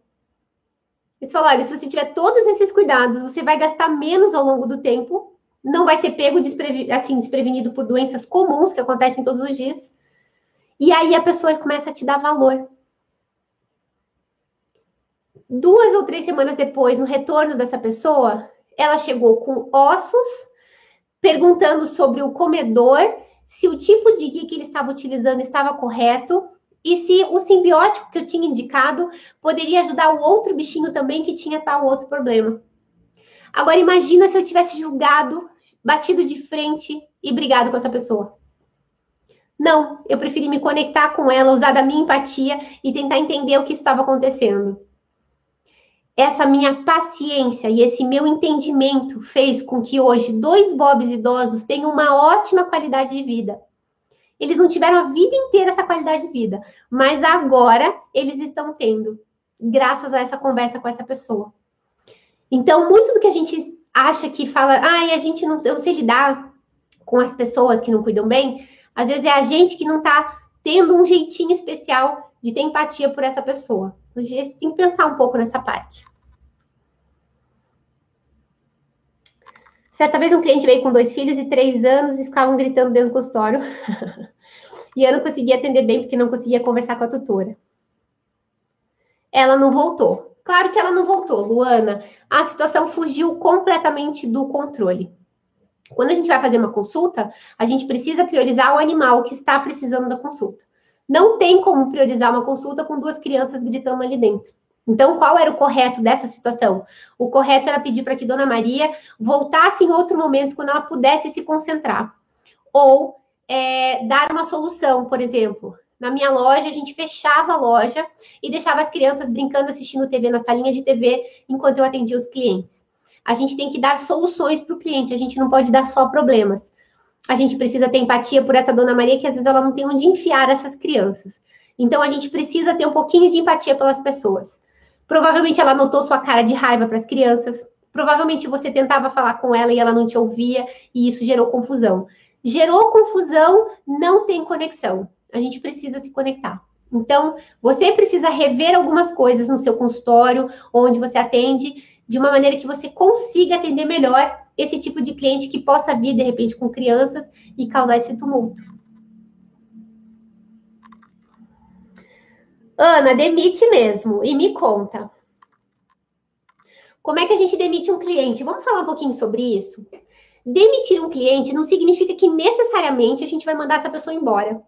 Você fala, olha, se você tiver todos esses cuidados, você vai gastar menos ao longo do tempo, não vai ser pego assim, desprevenido por doenças comuns que acontecem todos os dias. E aí a pessoa começa a te dar valor duas ou três semanas depois, no retorno dessa pessoa, ela chegou com ossos, perguntando sobre o comedor, se o tipo de guia que ele estava utilizando estava correto e se o simbiótico que eu tinha indicado poderia ajudar o outro bichinho também que tinha tal outro problema. Agora imagina se eu tivesse julgado, batido de frente e brigado com essa pessoa. Não, eu preferi me conectar com ela, usar da minha empatia e tentar entender o que estava acontecendo. Essa minha paciência e esse meu entendimento fez com que hoje dois Bobs idosos tenham uma ótima qualidade de vida. Eles não tiveram a vida inteira essa qualidade de vida, mas agora eles estão tendo, graças a essa conversa com essa pessoa. Então, muito do que a gente acha que fala, ai, a gente não, eu não sei lidar com as pessoas que não cuidam bem, às vezes é a gente que não está tendo um jeitinho especial de ter empatia por essa pessoa. A gente tem que pensar um pouco nessa parte. Certa vez um cliente veio com dois filhos e três anos e ficavam gritando dentro do consultório. e eu não conseguia atender bem porque não conseguia conversar com a tutora. Ela não voltou. Claro que ela não voltou, Luana. A situação fugiu completamente do controle. Quando a gente vai fazer uma consulta, a gente precisa priorizar o animal que está precisando da consulta. Não tem como priorizar uma consulta com duas crianças gritando ali dentro. Então, qual era o correto dessa situação? O correto era pedir para que Dona Maria voltasse em outro momento, quando ela pudesse se concentrar. Ou é, dar uma solução, por exemplo. Na minha loja, a gente fechava a loja e deixava as crianças brincando, assistindo TV na salinha de TV, enquanto eu atendia os clientes a gente tem que dar soluções para o cliente, a gente não pode dar só problemas. A gente precisa ter empatia por essa dona Maria, que às vezes ela não tem onde enfiar essas crianças. Então a gente precisa ter um pouquinho de empatia pelas pessoas. Provavelmente ela notou sua cara de raiva para as crianças. Provavelmente você tentava falar com ela e ela não te ouvia, e isso gerou confusão. Gerou confusão, não tem conexão. A gente precisa se conectar. Então, você precisa rever algumas coisas no seu consultório, onde você atende, de uma maneira que você consiga atender melhor esse tipo de cliente que possa vir, de repente, com crianças e causar esse tumulto. Ana, demite mesmo e me conta. Como é que a gente demite um cliente? Vamos falar um pouquinho sobre isso? Demitir um cliente não significa que necessariamente a gente vai mandar essa pessoa embora.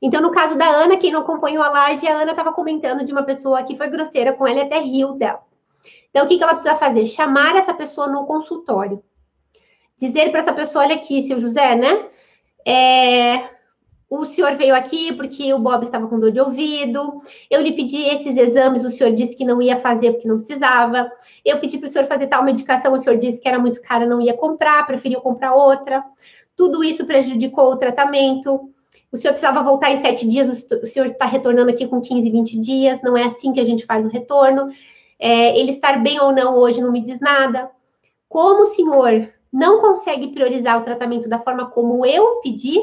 Então, no caso da Ana, quem não acompanhou a live, a Ana estava comentando de uma pessoa que foi grosseira com ela e até riu dela. Então, o que, ela precisa fazer? Chamar essa pessoa no consultório. Dizer para essa pessoa, olha aqui, seu José, né? É, o senhor veio aqui porque o Bob estava com dor de ouvido. Eu lhe pedi esses exames, o senhor disse que não ia fazer porque não precisava. Eu pedi para o senhor fazer tal medicação, o senhor disse que era muito cara, não ia comprar, preferiu comprar outra. Tudo isso prejudicou o tratamento. O senhor precisava voltar em sete dias, o senhor está retornando aqui com 15, 20 dias. Não é assim que a gente faz o retorno. É, ele estar bem ou não hoje não me diz nada. Como o senhor não consegue priorizar o tratamento da forma como eu pedi,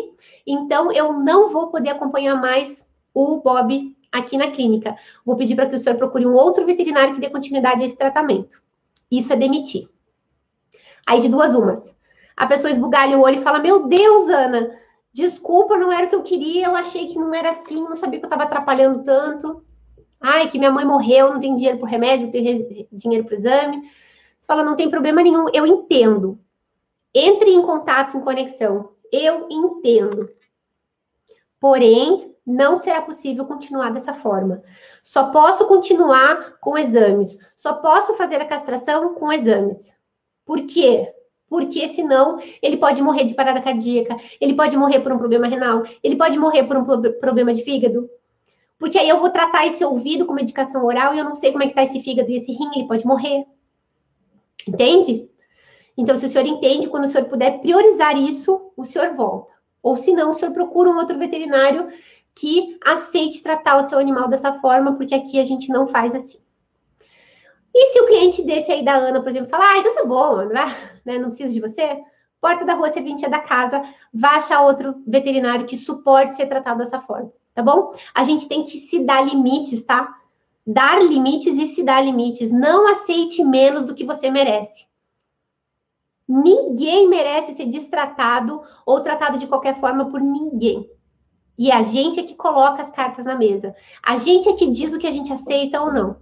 então eu não vou poder acompanhar mais o Bob aqui na clínica. Vou pedir para que o senhor procure um outro veterinário que dê continuidade a esse tratamento. Isso é demitir. Aí de duas umas. A pessoa esbugalha o olho e fala: Meu Deus, Ana, desculpa, não era o que eu queria, eu achei que não era assim, não sabia que eu estava atrapalhando tanto. Ai, que minha mãe morreu, não tem dinheiro para remédio, não tem dinheiro para exame. Você fala, não tem problema nenhum, eu entendo. Entre em contato, em conexão. Eu entendo. Porém, não será possível continuar dessa forma. Só posso continuar com exames. Só posso fazer a castração com exames. Por quê? Porque senão ele pode morrer de parada cardíaca, ele pode morrer por um problema renal, ele pode morrer por um problema de fígado, porque aí eu vou tratar esse ouvido com medicação oral e eu não sei como é que tá esse fígado e esse rim, ele pode morrer. Entende? Então, se o senhor entende, quando o senhor puder priorizar isso, o senhor volta. Ou se não, o senhor procura um outro veterinário que aceite tratar o seu animal dessa forma, porque aqui a gente não faz assim. E se o cliente desse aí da Ana, por exemplo, falar, ah, então tá bom, Ana, né, não preciso de você, porta da rua serventia da casa, vá achar outro veterinário que suporte ser tratado dessa forma tá bom? A gente tem que se dar limites, tá? Dar limites e se dar limites. Não aceite menos do que você merece. Ninguém merece ser destratado ou tratado de qualquer forma por ninguém. E a gente é que coloca as cartas na mesa. A gente é que diz o que a gente aceita ou não.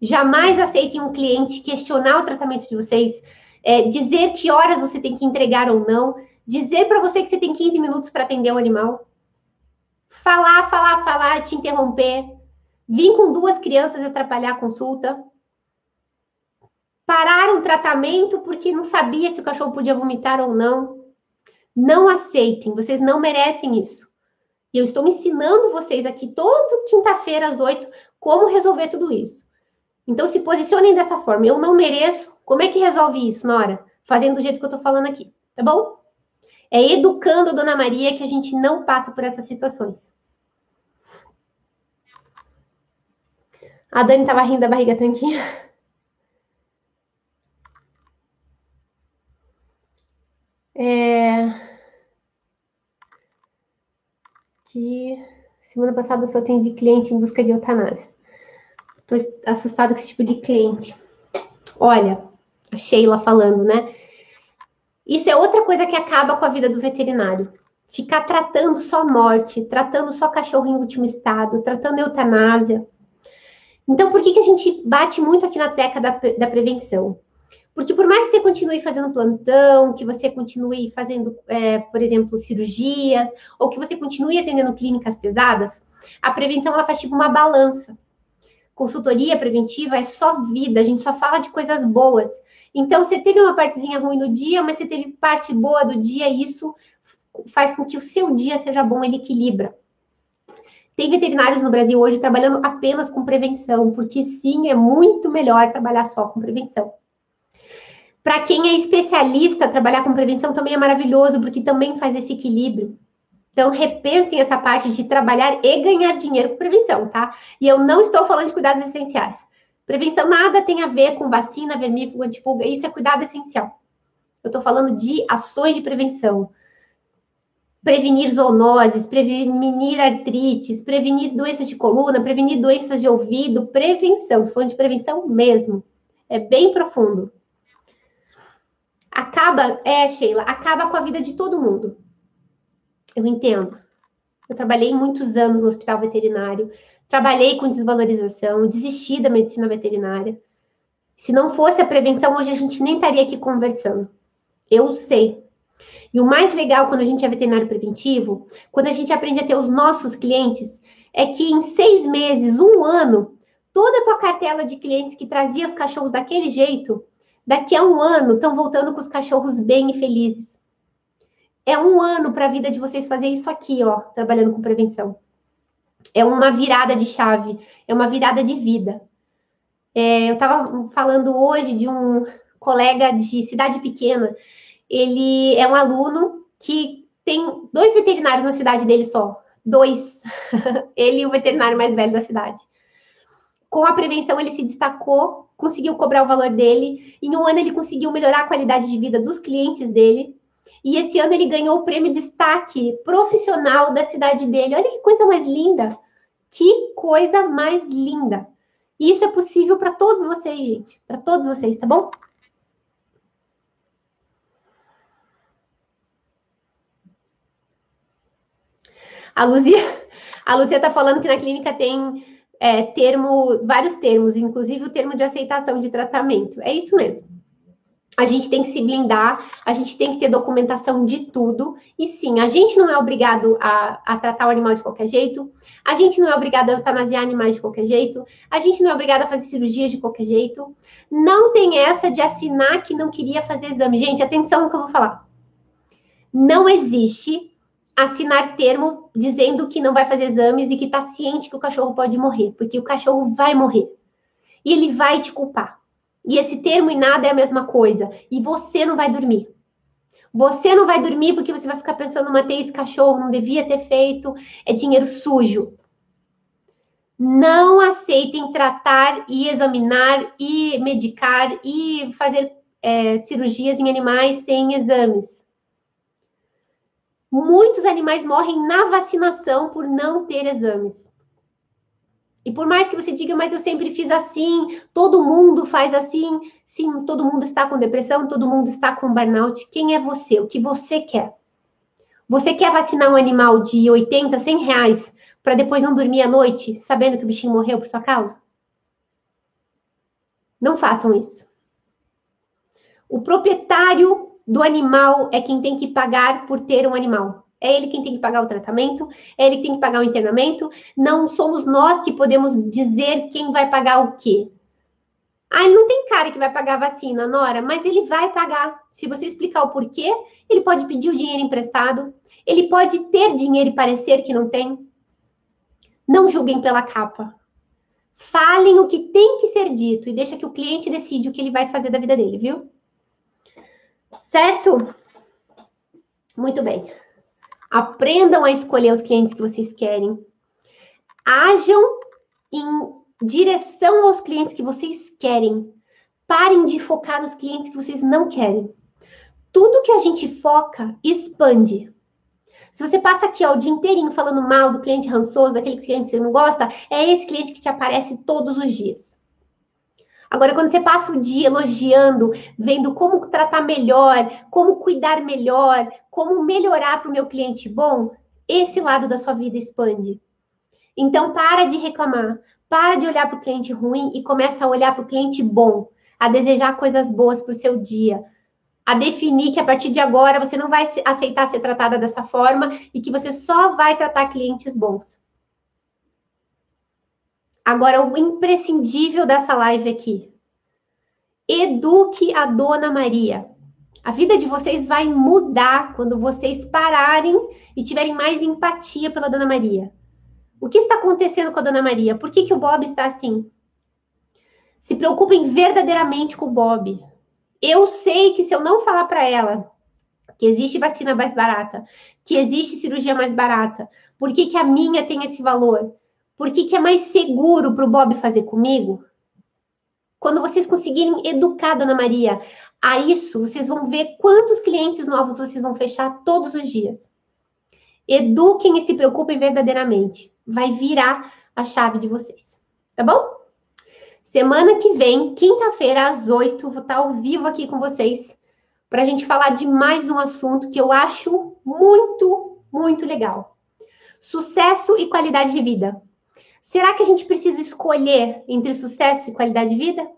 Jamais aceitem um cliente questionar o tratamento de vocês, é, dizer que horas você tem que entregar ou não, dizer para você que você tem 15 minutos para atender um animal falar, falar, falar, te interromper, vir com duas crianças e atrapalhar a consulta, parar um tratamento porque não sabia se o cachorro podia vomitar ou não. Não aceitem, vocês não merecem isso. E eu estou ensinando vocês aqui toda quinta-feira às oito como resolver tudo isso. Então se posicionem dessa forma. Eu não mereço. Como é que resolve isso, Nora? Fazendo do jeito que eu estou falando aqui, tá bom? É educando a Dona Maria que a gente não passa por essas situações. A Dani estava rindo da barriga tanquinha. É... Que semana passada eu só atendi cliente em busca de eutanásia. Tô assustada com esse tipo de cliente. Olha, a Sheila falando, né? Isso é outra coisa que acaba com a vida do veterinário. Ficar tratando só morte, tratando só cachorro em último estado, tratando eutanásia. Então, por que, que a gente bate muito aqui na tecla da, da prevenção? Porque por mais que você continue fazendo plantão, que você continue fazendo, é, por exemplo, cirurgias, ou que você continue atendendo clínicas pesadas, a prevenção ela faz tipo uma balança. Consultoria preventiva é só vida, a gente só fala de coisas boas. Então, você teve uma partezinha ruim no dia, mas você teve parte boa do dia, e isso faz com que o seu dia seja bom, ele equilibra. Tem veterinários no Brasil hoje trabalhando apenas com prevenção, porque sim, é muito melhor trabalhar só com prevenção. Para quem é especialista, trabalhar com prevenção também é maravilhoso, porque também faz esse equilíbrio. Então, repensem essa parte de trabalhar e ganhar dinheiro com prevenção, tá? E eu não estou falando de cuidados essenciais. Prevenção nada tem a ver com vacina, vermífugo, antipulga, isso é cuidado essencial. Eu estou falando de ações de prevenção. Prevenir zoonoses, prevenir artrites, prevenir doenças de coluna, prevenir doenças de ouvido, prevenção. Estou falando de prevenção mesmo. É bem profundo acaba, é, Sheila, acaba com a vida de todo mundo. Eu entendo. Eu trabalhei muitos anos no hospital veterinário, trabalhei com desvalorização, desisti da medicina veterinária. Se não fosse a prevenção, hoje a gente nem estaria aqui conversando. Eu sei. E o mais legal quando a gente é veterinário preventivo, quando a gente aprende a ter os nossos clientes, é que em seis meses, um ano, toda a tua cartela de clientes que trazia os cachorros daquele jeito, Daqui a um ano, estão voltando com os cachorros bem e felizes. É um ano para a vida de vocês fazer isso aqui, ó, trabalhando com prevenção. É uma virada de chave, é uma virada de vida. É, eu estava falando hoje de um colega de cidade pequena. Ele é um aluno que tem dois veterinários na cidade dele só. Dois. ele e o veterinário mais velho da cidade. Com a prevenção, ele se destacou conseguiu cobrar o valor dele. Em um ano, ele conseguiu melhorar a qualidade de vida dos clientes dele. E esse ano, ele ganhou o prêmio destaque profissional da cidade dele. Olha que coisa mais linda! Que coisa mais linda! Isso é possível para todos vocês, gente. Para todos vocês, tá bom? A Luzia, a Luzia tá falando que na clínica tem é, termo, vários termos, inclusive o termo de aceitação de tratamento. É isso mesmo. A gente tem que se blindar, a gente tem que ter documentação de tudo. E sim, a gente não é obrigado a, a tratar o animal de qualquer jeito, a gente não é obrigado a eutanasiar animais de qualquer jeito, a gente não é obrigado a fazer cirurgia de qualquer jeito. Não tem essa de assinar que não queria fazer exame. Gente, atenção no que eu vou falar. Não existe assinar termo dizendo que não vai fazer exames e que está ciente que o cachorro pode morrer, porque o cachorro vai morrer. E ele vai te culpar. E esse termo e nada é a mesma coisa. E você não vai dormir. Você não vai dormir porque você vai ficar pensando, matei esse cachorro, não devia ter feito, é dinheiro sujo. Não aceitem tratar e examinar e medicar e fazer é, cirurgias em animais sem exames. Muitos animais morrem na vacinação por não ter exames. E por mais que você diga, mas eu sempre fiz assim, todo mundo faz assim, sim, todo mundo está com depressão, todo mundo está com burnout. Quem é você? O que você quer? Você quer vacinar um animal de 80, 100 reais para depois não dormir à noite, sabendo que o bichinho morreu por sua causa? Não façam isso. O proprietário do animal é quem tem que pagar por ter um animal. É ele quem tem que pagar o tratamento, é ele que tem que pagar o internamento. Não somos nós que podemos dizer quem vai pagar o quê. Ah, ele não tem cara que vai pagar a vacina, Nora, mas ele vai pagar. Se você explicar o porquê, ele pode pedir o dinheiro emprestado, ele pode ter dinheiro e parecer que não tem. Não julguem pela capa. Falem o que tem que ser dito e deixa que o cliente decide o que ele vai fazer da vida dele, viu? Certo? Muito bem. Aprendam a escolher os clientes que vocês querem. Ajam em direção aos clientes que vocês querem. Parem de focar nos clientes que vocês não querem. Tudo que a gente foca expande. Se você passa aqui ó, o dia inteirinho falando mal do cliente rançoso, daquele cliente que você não gosta, é esse cliente que te aparece todos os dias. Agora, quando você passa o dia elogiando, vendo como tratar melhor, como cuidar melhor, como melhorar para o meu cliente bom, esse lado da sua vida expande. Então, para de reclamar, para de olhar para o cliente ruim e começa a olhar para o cliente bom, a desejar coisas boas para o seu dia, a definir que a partir de agora você não vai aceitar ser tratada dessa forma e que você só vai tratar clientes bons. Agora, o imprescindível dessa live aqui. Eduque a Dona Maria. A vida de vocês vai mudar quando vocês pararem e tiverem mais empatia pela Dona Maria. O que está acontecendo com a Dona Maria? Por que, que o Bob está assim? Se preocupem verdadeiramente com o Bob. Eu sei que se eu não falar para ela que existe vacina mais barata, que existe cirurgia mais barata, por que, que a minha tem esse valor? Por que, que é mais seguro para o Bob fazer comigo? Quando vocês conseguirem educar a Dona Maria a isso, vocês vão ver quantos clientes novos vocês vão fechar todos os dias. Eduquem e se preocupem verdadeiramente. Vai virar a chave de vocês. Tá bom? Semana que vem, quinta-feira, às 8, vou estar ao vivo aqui com vocês para a gente falar de mais um assunto que eu acho muito, muito legal. Sucesso e qualidade de vida. Será que a gente precisa escolher entre sucesso e qualidade de vida?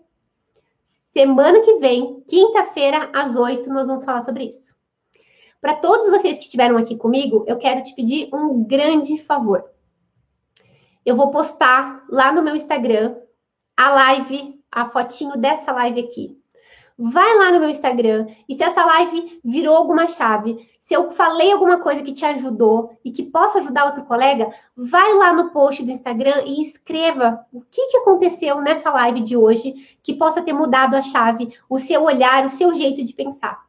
Semana que vem, quinta-feira, às 8, nós vamos falar sobre isso. Para todos vocês que estiveram aqui comigo, eu quero te pedir um grande favor. Eu vou postar lá no meu Instagram a live, a fotinho dessa live aqui. Vai lá no meu Instagram e se essa live virou alguma chave, se eu falei alguma coisa que te ajudou e que possa ajudar outro colega, vai lá no post do Instagram e escreva o que, que aconteceu nessa live de hoje que possa ter mudado a chave, o seu olhar, o seu jeito de pensar.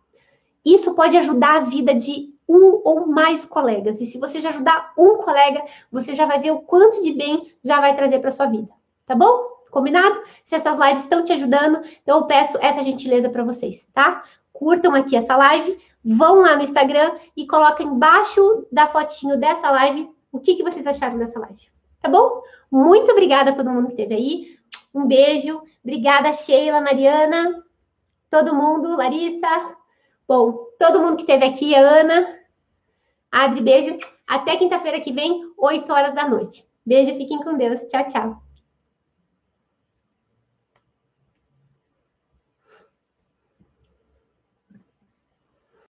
Isso pode ajudar a vida de um ou mais colegas. E se você já ajudar um colega, você já vai ver o quanto de bem já vai trazer para sua vida. Tá bom? Combinado? Se essas lives estão te ajudando, então eu peço essa gentileza para vocês, tá? Curtam aqui essa live, vão lá no Instagram e coloquem embaixo da fotinho dessa live o que, que vocês acharam dessa live. Tá bom? Muito obrigada a todo mundo que esteve aí. Um beijo. Obrigada, Sheila, Mariana, todo mundo, Larissa. Bom, todo mundo que esteve aqui, Ana, Adri, beijo. Até quinta-feira que vem, 8 horas da noite. Beijo, fiquem com Deus. Tchau, tchau.